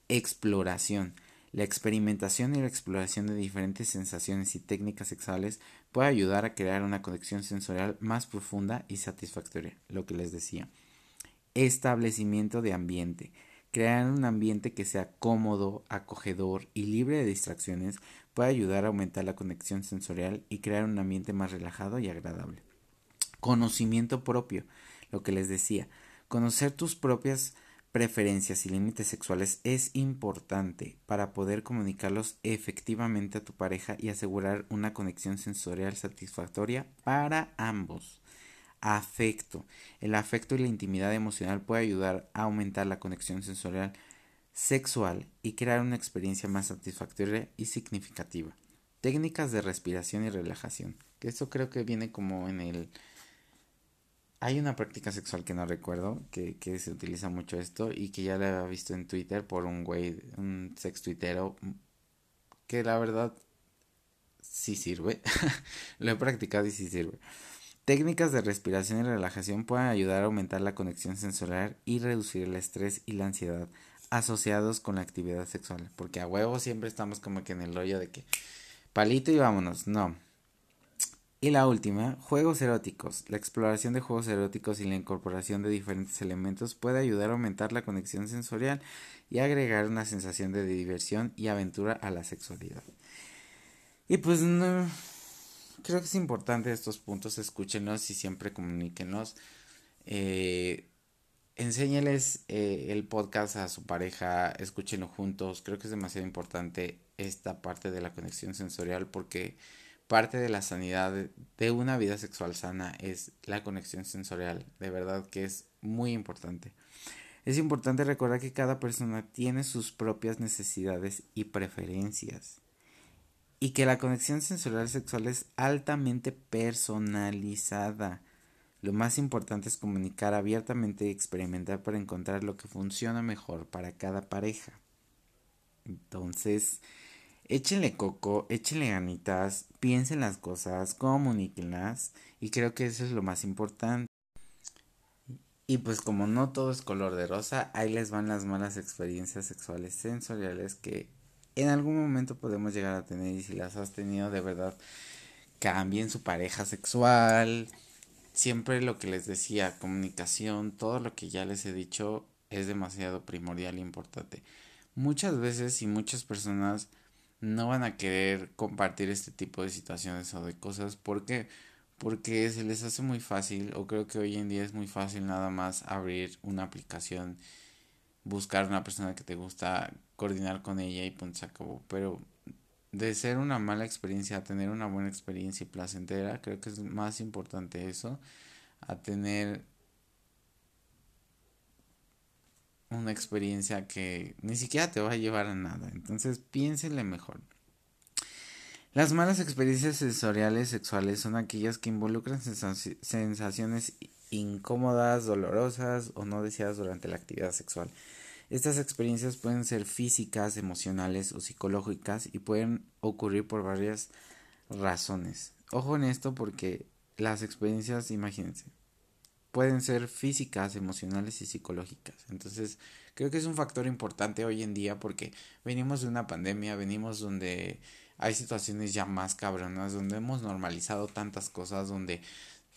Exploración. La experimentación y la exploración de diferentes sensaciones y técnicas sexuales puede ayudar a crear una conexión sensorial más profunda y satisfactoria, lo que les decía. Establecimiento de ambiente. Crear un ambiente que sea cómodo, acogedor y libre de distracciones puede ayudar a aumentar la conexión sensorial y crear un ambiente más relajado y agradable. Conocimiento propio, lo que les decía. Conocer tus propias preferencias y límites sexuales es importante para poder comunicarlos efectivamente a tu pareja y asegurar una conexión sensorial satisfactoria para ambos. Afecto. El afecto y la intimidad emocional puede ayudar a aumentar la conexión sensorial sexual y crear una experiencia más satisfactoria y significativa. Técnicas de respiración y relajación. Esto creo que viene como en el... Hay una práctica sexual que no recuerdo, que, que se utiliza mucho esto y que ya la había visto en Twitter por un güey, un sex tuitero, que la verdad sí sirve. [LAUGHS] Lo he practicado y sí sirve. Técnicas de respiración y relajación pueden ayudar a aumentar la conexión sensorial y reducir el estrés y la ansiedad asociados con la actividad sexual. Porque a huevo siempre estamos como que en el rollo de que palito y vámonos. No. Y la última, juegos eróticos. La exploración de juegos eróticos y la incorporación de diferentes elementos puede ayudar a aumentar la conexión sensorial y agregar una sensación de diversión y aventura a la sexualidad. Y pues no, creo que es importante estos puntos, escúchenos y siempre comuníquenos. Eh, eh, el podcast a su pareja, escúchenlo juntos. Creo que es demasiado importante esta parte de la conexión sensorial porque parte de la sanidad de una vida sexual sana es la conexión sensorial. De verdad que es muy importante. Es importante recordar que cada persona tiene sus propias necesidades y preferencias y que la conexión sensorial sexual es altamente personalizada. Lo más importante es comunicar abiertamente y experimentar para encontrar lo que funciona mejor para cada pareja. Entonces, échenle coco, échenle ganitas, piensen las cosas, comuníquenlas y creo que eso es lo más importante. Y pues como no todo es color de rosa, ahí les van las malas experiencias sexuales sensoriales que en algún momento podemos llegar a tener y si las has tenido de verdad cambien su pareja sexual. Siempre lo que les decía, comunicación, todo lo que ya les he dicho es demasiado primordial e importante. Muchas veces y muchas personas no van a querer compartir este tipo de situaciones o de cosas porque porque se les hace muy fácil o creo que hoy en día es muy fácil nada más abrir una aplicación buscar una persona que te gusta, coordinar con ella y punto se acabó. Pero de ser una mala experiencia a tener una buena experiencia y placentera, creo que es más importante eso, a tener una experiencia que ni siquiera te va a llevar a nada. Entonces piénsenle mejor. Las malas experiencias sensoriales sexuales son aquellas que involucran sensaciones incómodas, dolorosas o no deseadas durante la actividad sexual. Estas experiencias pueden ser físicas, emocionales o psicológicas y pueden ocurrir por varias razones. Ojo en esto porque las experiencias, imagínense, pueden ser físicas, emocionales y psicológicas. Entonces, creo que es un factor importante hoy en día porque venimos de una pandemia, venimos donde hay situaciones ya más cabronas, donde hemos normalizado tantas cosas, donde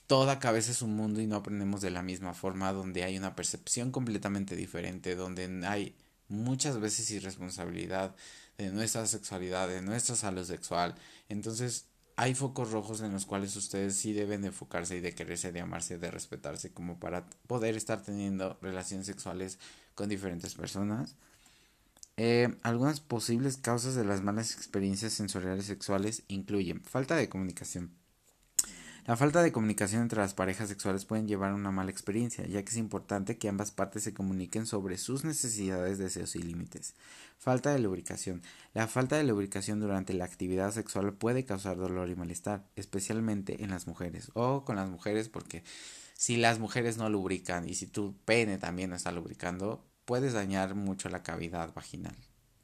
toda cabeza es un mundo y no aprendemos de la misma forma, donde hay una percepción completamente diferente, donde hay muchas veces irresponsabilidad de nuestra sexualidad, de nuestra salud sexual. Entonces, hay focos rojos en los cuales ustedes sí deben de enfocarse y de quererse, de amarse, de respetarse como para poder estar teniendo relaciones sexuales con diferentes personas. Eh, algunas posibles causas de las malas experiencias sensoriales sexuales incluyen falta de comunicación. La falta de comunicación entre las parejas sexuales pueden llevar a una mala experiencia, ya que es importante que ambas partes se comuniquen sobre sus necesidades, deseos y límites. Falta de lubricación. La falta de lubricación durante la actividad sexual puede causar dolor y malestar, especialmente en las mujeres. O con las mujeres porque si las mujeres no lubrican y si tu pene también no está lubricando, puedes dañar mucho la cavidad vaginal.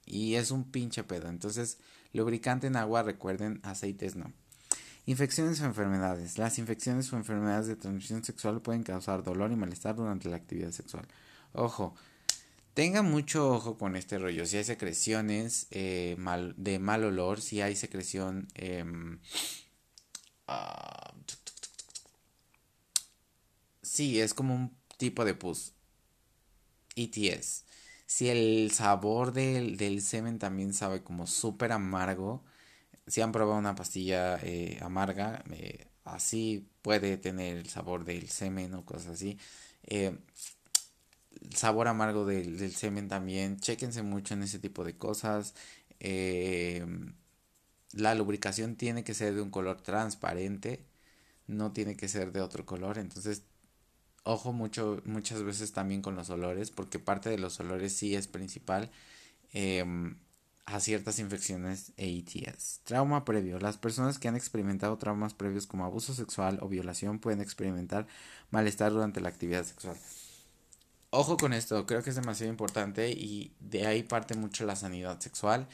Y es un pinche pedo. Entonces, lubricante en agua, recuerden, aceites no. Infecciones o enfermedades. Las infecciones o enfermedades de transmisión sexual pueden causar dolor y malestar durante la actividad sexual. Ojo, tenga mucho ojo con este rollo. Si hay secreciones eh, de mal olor, si hay secreción... Eh, sí, es como un tipo de pus. ETS. Si el sabor del, del semen también sabe como súper amargo, si han probado una pastilla eh, amarga, eh, así puede tener el sabor del semen o cosas así. Eh, sabor amargo del, del, semen también. Chequense mucho en ese tipo de cosas. la lubricación tiene que ser de un color transparente. No tiene que ser de otro color. Entonces, ojo mucho, muchas veces también con los olores. Porque parte de los olores sí es principal a ciertas infecciones e. Trauma previo. Las personas que han experimentado traumas previos como abuso sexual o violación pueden experimentar malestar durante la actividad sexual. Ojo con esto, creo que es demasiado importante y de ahí parte mucho la sanidad sexual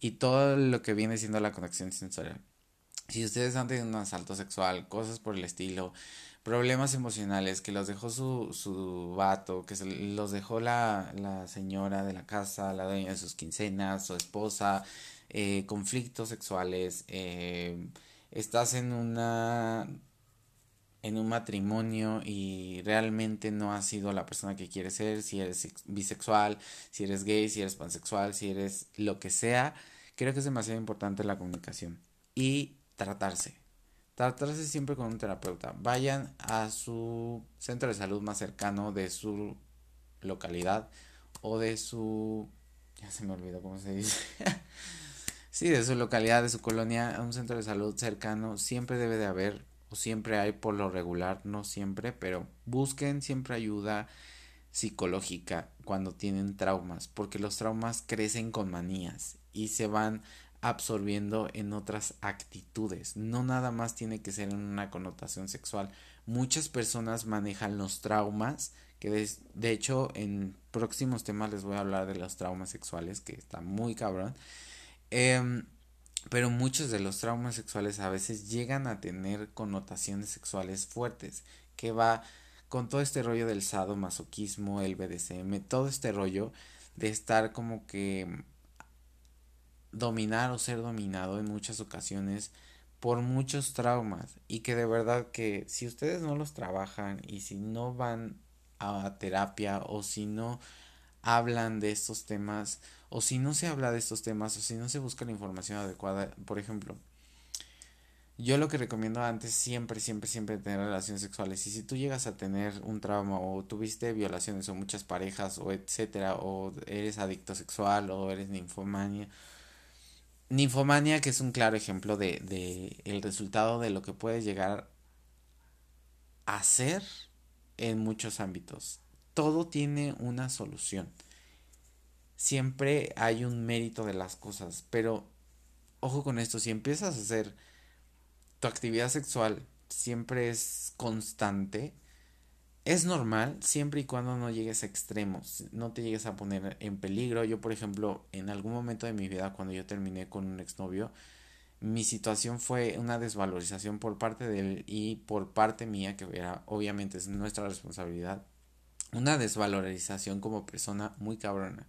y todo lo que viene siendo la conexión sensorial. Si ustedes han tenido un asalto sexual, cosas por el estilo, problemas emocionales que los dejó su, su vato, que se los dejó la, la señora de la casa, la dueña de sus quincenas, su esposa, eh, conflictos sexuales, eh, estás en una en un matrimonio y realmente no has sido la persona que quieres ser, si eres bisexual, si eres gay, si eres pansexual, si eres lo que sea, creo que es demasiado importante la comunicación y tratarse tratarse siempre con un terapeuta. Vayan a su centro de salud más cercano de su localidad o de su... Ya se me olvidó cómo se dice. [LAUGHS] sí, de su localidad, de su colonia, a un centro de salud cercano. Siempre debe de haber, o siempre hay por lo regular, no siempre, pero busquen siempre ayuda psicológica cuando tienen traumas, porque los traumas crecen con manías y se van absorbiendo en otras actitudes. No nada más tiene que ser en una connotación sexual. Muchas personas manejan los traumas, que de, hecho en próximos temas les voy a hablar de los traumas sexuales, que está muy cabrón. Em, pero muchos de los traumas sexuales a veces llegan a tener connotaciones sexuales fuertes, que va con todo este rollo del sadomasoquismo, el BDSM, todo este rollo de estar como que dominar o ser dominado en muchas ocasiones por muchos traumas y que de verdad que si ustedes no los trabajan y si no van a terapia o si no hablan de estos temas o si no se habla de estos temas o si no se busca la información adecuada, por ejemplo, yo lo que recomiendo antes siempre, siempre, siempre tener relaciones sexuales. Y si tú llegas a tener un trauma o tuviste violaciones o muchas parejas o etcétera, o eres adicto sexual o eres ninfomania Ninfomania, que es un claro ejemplo de, de el resultado de lo que puede llegar a ser en muchos ámbitos. Todo tiene una solución. Siempre hay un mérito de las cosas, pero ojo con esto, si empiezas a hacer tu actividad sexual siempre es constante, es normal siempre y cuando no llegues a extremos, no te llegues a poner en peligro. Yo, por ejemplo, en algún momento de mi vida, cuando yo terminé con un exnovio, mi situación fue una desvalorización por parte de él y por parte mía, que era obviamente es nuestra responsabilidad, una desvalorización como persona muy cabrona.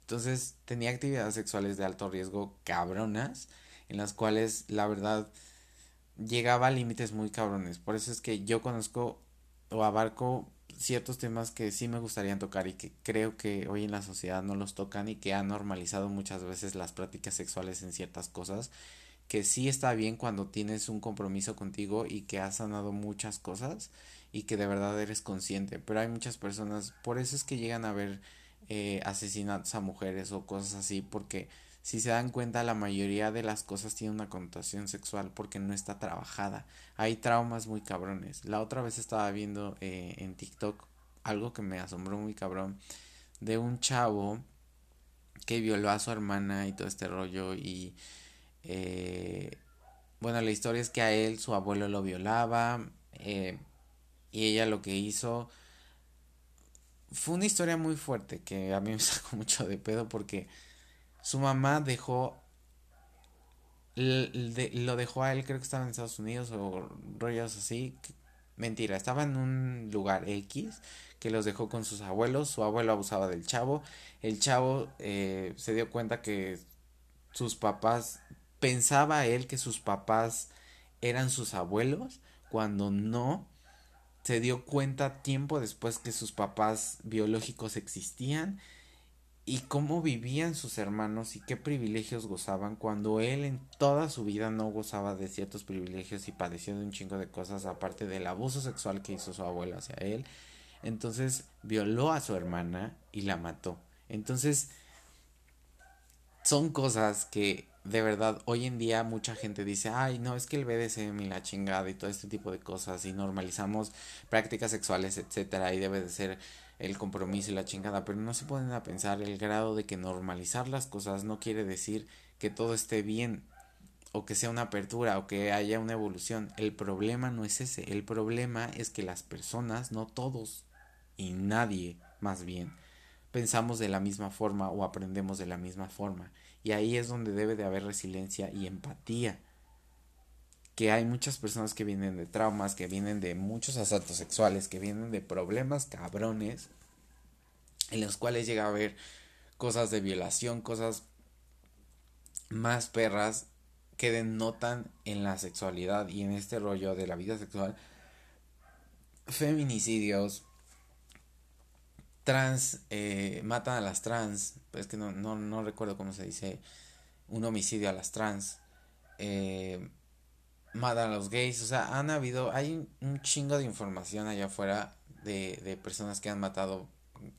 Entonces tenía actividades sexuales de alto riesgo cabronas, en las cuales la verdad llegaba a límites muy cabrones. Por eso es que yo conozco o abarco ciertos temas que sí me gustaría tocar y que creo que hoy en la sociedad no los tocan y que han normalizado muchas veces las prácticas sexuales en ciertas cosas que sí está bien cuando tienes un compromiso contigo y que has sanado muchas cosas y que de verdad eres consciente. Pero hay muchas personas, por eso es que llegan a ver eh, asesinatos a mujeres o cosas así, porque si se dan cuenta la mayoría de las cosas tienen una connotación sexual porque no está trabajada. Hay traumas muy cabrones. La otra vez estaba viendo eh, en TikTok algo que me asombró muy cabrón de un chavo que violó a su hermana y todo este rollo y eh, bueno la historia es que a él su abuelo lo violaba y ella lo que hizo fue una historia muy fuerte que a mí me [LAUGHS] sacó mucho de pedo porque su mamá dejó lo dejó a él creo que estaba en Estados Unidos o rollos así mentira estaba en un lugar X que los dejó con sus abuelos. Su abuelo abusaba del chavo. El chavo eh, se dio cuenta que sus papás, pensaba él que sus papás eran sus abuelos, cuando no. Se dio cuenta tiempo después que sus papás biológicos existían y cómo vivían sus hermanos y qué privilegios gozaban cuando él en toda su vida no gozaba de ciertos privilegios y padeció de un chingo de cosas aparte del abuso sexual que hizo su abuelo hacia él entonces violó a su hermana y la mató. Entonces, son cosas que de verdad hoy en día mucha gente dice, ay, no, es que el BDSM y la chingada y todo este tipo de cosas y normalizamos prácticas sexuales, etcétera, y debe de ser el compromiso y la chingada, pero no se pueden a pensar el grado de que normalizar las cosas no quiere decir que todo esté bien o que sea una apertura o que haya una evolución. El problema no es ese, el problema es que las personas, no todos, y nadie, más bien, pensamos de la misma forma o aprendemos de la misma forma. Y ahí es donde debe de haber resiliencia y empatía. Que hay muchas personas que vienen de traumas, que vienen de muchos asaltos sexuales, que vienen de problemas cabrones, en los cuales llega a haber cosas de violación, cosas más perras que denotan en la sexualidad y en este rollo de la vida sexual feminicidios, trans, eh, matan a las trans, pues que no, no, no, recuerdo cómo se dice, un homicidio a las trans, eh, matan a los gays, o sea, han habido, hay un, chingo de información allá afuera de, de personas que han matado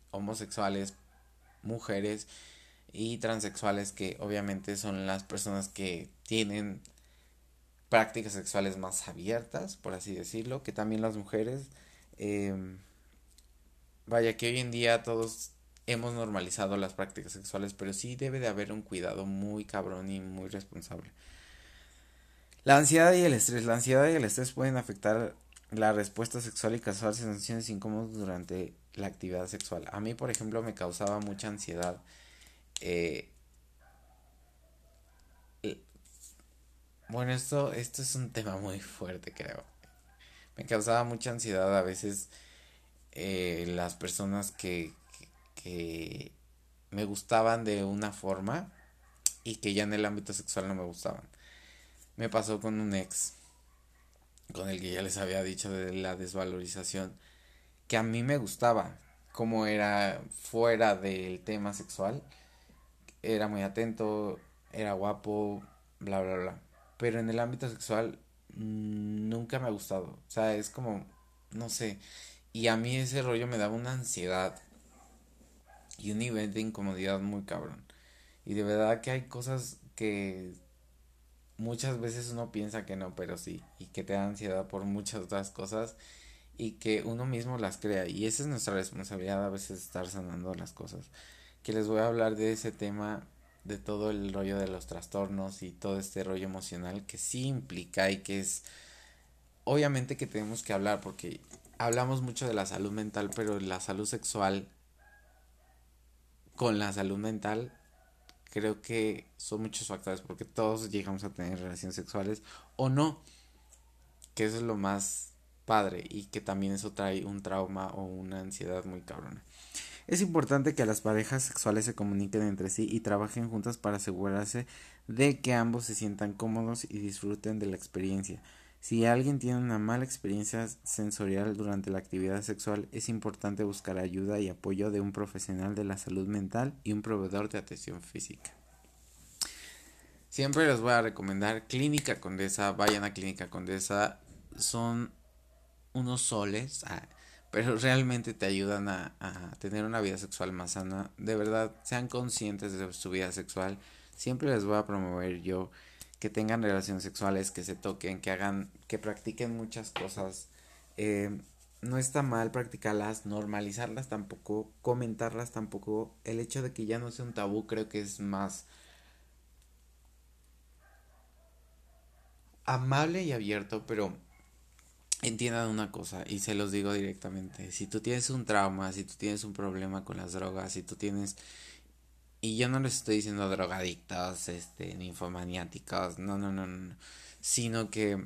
homosexuales, mujeres y transexuales que obviamente son las personas que tienen prácticas sexuales más abiertas, por así decirlo, que también las mujeres. Eh, Vaya que hoy en día todos hemos normalizado las prácticas sexuales, pero sí debe de haber un cuidado muy cabrón y muy responsable. La ansiedad y el estrés. La ansiedad y el estrés pueden afectar la respuesta sexual y causar sensaciones incómodas durante la actividad sexual. A mí, por ejemplo, me causaba mucha ansiedad. Eh, bueno, esto, esto es un tema muy fuerte, creo. Me causaba mucha ansiedad a veces eh, las personas que, que, me gustaban de una forma y que ya en el ámbito sexual no me gustaban. Me pasó con un ex, con el que ya les había dicho de la desvalorización, que a mí me gustaba, como era fuera del tema sexual, era muy atento, era guapo, bla, bla, bla. Pero en el ámbito sexual mm, nunca me ha gustado. O sea, es como, no sé, y a mí ese rollo me daba una ansiedad y un nivel de incomodidad muy cabrón. Y de verdad que hay cosas que muchas veces uno piensa que no, pero sí, y que te da ansiedad por muchas otras cosas y que uno mismo las crea. Y esa es nuestra responsabilidad a veces estar sanando las cosas. Que les voy a hablar de ese tema, de todo el rollo de los trastornos y todo este rollo emocional que sí implica y que es obviamente que tenemos que hablar porque hablamos mucho de la salud mental, pero la salud sexual con la salud mental creo que son muchos factores porque todos llegamos a tener relaciones sexuales o no, que eso es lo más padre y que también eso trae un trauma o una ansiedad muy cabrona. Es importante que las parejas sexuales se comuniquen entre sí y trabajen juntas para asegurarse de que ambos se sientan cómodos y disfruten de la experiencia. Si alguien tiene una mala experiencia sensorial durante la actividad sexual, es importante buscar ayuda y apoyo de un profesional de la salud mental y un proveedor de atención física. siempre les voy a recomendar Clínica Condesa, vayan a Clínica Condesa, son unos soles, ah, pero realmente te ayudan a, a, tener una vida sexual más sana. De verdad, sean conscientes de su vida sexual. Siempre les voy a promover yo que tengan relaciones sexuales, que se toquen, que hagan, que practiquen muchas cosas. Eh, no está mal practicarlas, normalizarlas tampoco, comentarlas tampoco. El hecho de que ya no sea un tabú creo que es más amable y abierto, pero entiendan una cosa y se los digo directamente. Si tú tienes un trauma, si tú tienes un problema con las drogas, si tú tienes... Y yo no les estoy diciendo drogadictos, este, ninfomaniáticos, no, no, no, no, sino que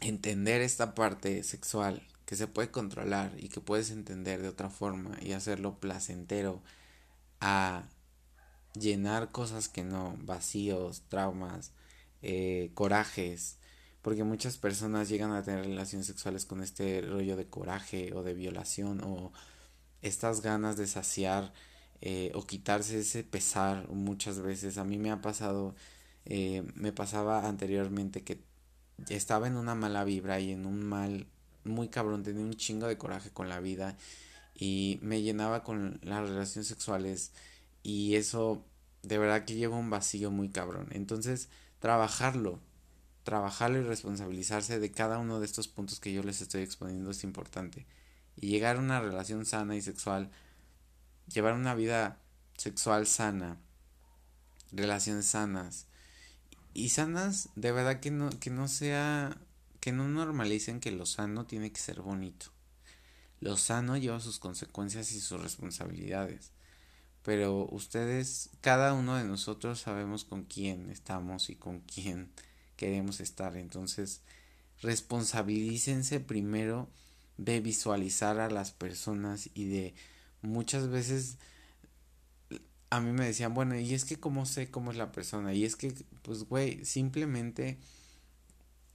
entender esta parte sexual que se puede controlar y que puedes entender de otra forma y hacerlo placentero a llenar cosas que no, vacíos, traumas, eh, corajes, porque muchas personas llegan a tener relaciones sexuales con este rollo de coraje o de violación o estas ganas de saciar eh, o quitarse ese pesar muchas veces. A mí me ha pasado, eh, me pasaba anteriormente que estaba en una mala vibra y en un mal muy cabrón, tenía un chingo de coraje con la vida y me llenaba con las relaciones sexuales y eso de verdad que lleva un vacío muy cabrón. Entonces, trabajarlo, trabajarlo y responsabilizarse de cada uno de estos puntos que yo les estoy exponiendo es importante. Y llegar a una relación sana y sexual, llevar una vida sexual sana, relaciones sanas. Y sanas, de verdad que no, que no sea que no normalicen que lo sano tiene que ser bonito. Lo sano lleva sus consecuencias y sus responsabilidades. Pero ustedes, cada uno de nosotros sabemos con quién estamos y con quién queremos estar. Entonces, responsabilícense primero de visualizar a las personas y de muchas veces a mí me decían, bueno, y es que cómo sé cómo es la persona, y es que, pues, güey, simplemente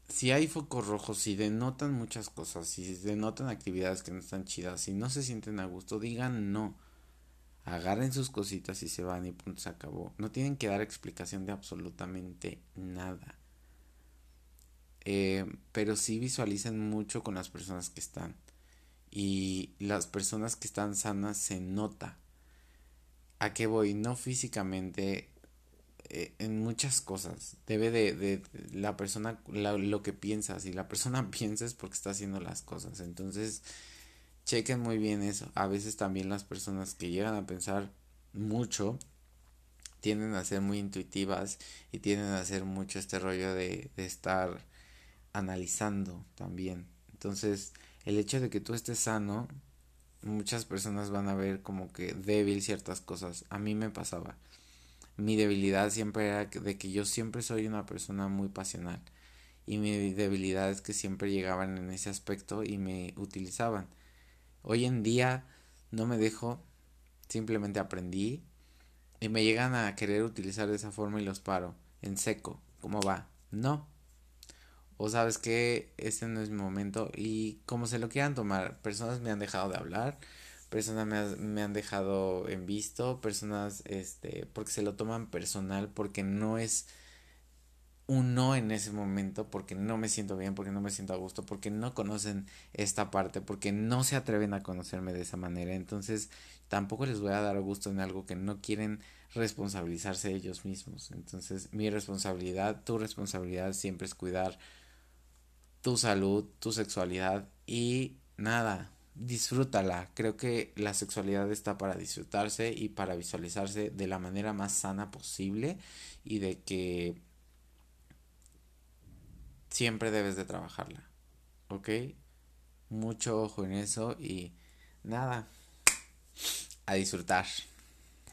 si hay focos rojos, si denotan muchas cosas, si denotan actividades que no están chidas, si no se sienten a gusto, digan no. Agarren sus cositas y se van y punto se acabó. No tienen que dar explicación de absolutamente nada. Eh, pero sí visualicen mucho con las personas que están. Y las personas que están sanas se nota. ¿A qué voy? No físicamente, eh, en muchas cosas. Debe de, de la persona, lo que piensa. Si la persona [LAUGHS] piensa es porque está haciendo las cosas. Entonces, chequen muy bien eso. A veces también las personas que llegan a pensar mucho tienden a ser muy intuitivas y tienden a hacer mucho este rollo de, de estar analizando también. Entonces, el hecho de que tú estés sano, muchas personas van a ver como que débil ciertas cosas. A mí me pasaba mi debilidad siempre era de que yo siempre soy una persona muy pasional y mi debilidad es que siempre llegaban en ese aspecto y me utilizaban. Hoy en día no me dejo, simplemente aprendí y me llegan a querer utilizar de esa forma y los paro en seco. ¿Cómo va? No. O sabes que este no es mi momento y como se lo quieran tomar, personas me han dejado de hablar personas me, me, han dejado en visto, personas, este, porque se lo toman personal, porque no es un no en ese momento, porque no me siento bien, porque no me siento a gusto, porque no conocen esta parte, porque no se atreven a conocerme de esa manera. Entonces, tampoco les voy a dar gusto en algo que no quieren responsabilizarse ellos mismos. Entonces, mi responsabilidad, tu responsabilidad siempre es cuidar tu salud, tu sexualidad y nada, disfrútala. Creo que la sexualidad está para disfrutarse y para visualizarse de la manera más sana posible y de que siempre debes de trabajarla. ¿Ok? Mucho ojo en eso y nada, a disfrutar.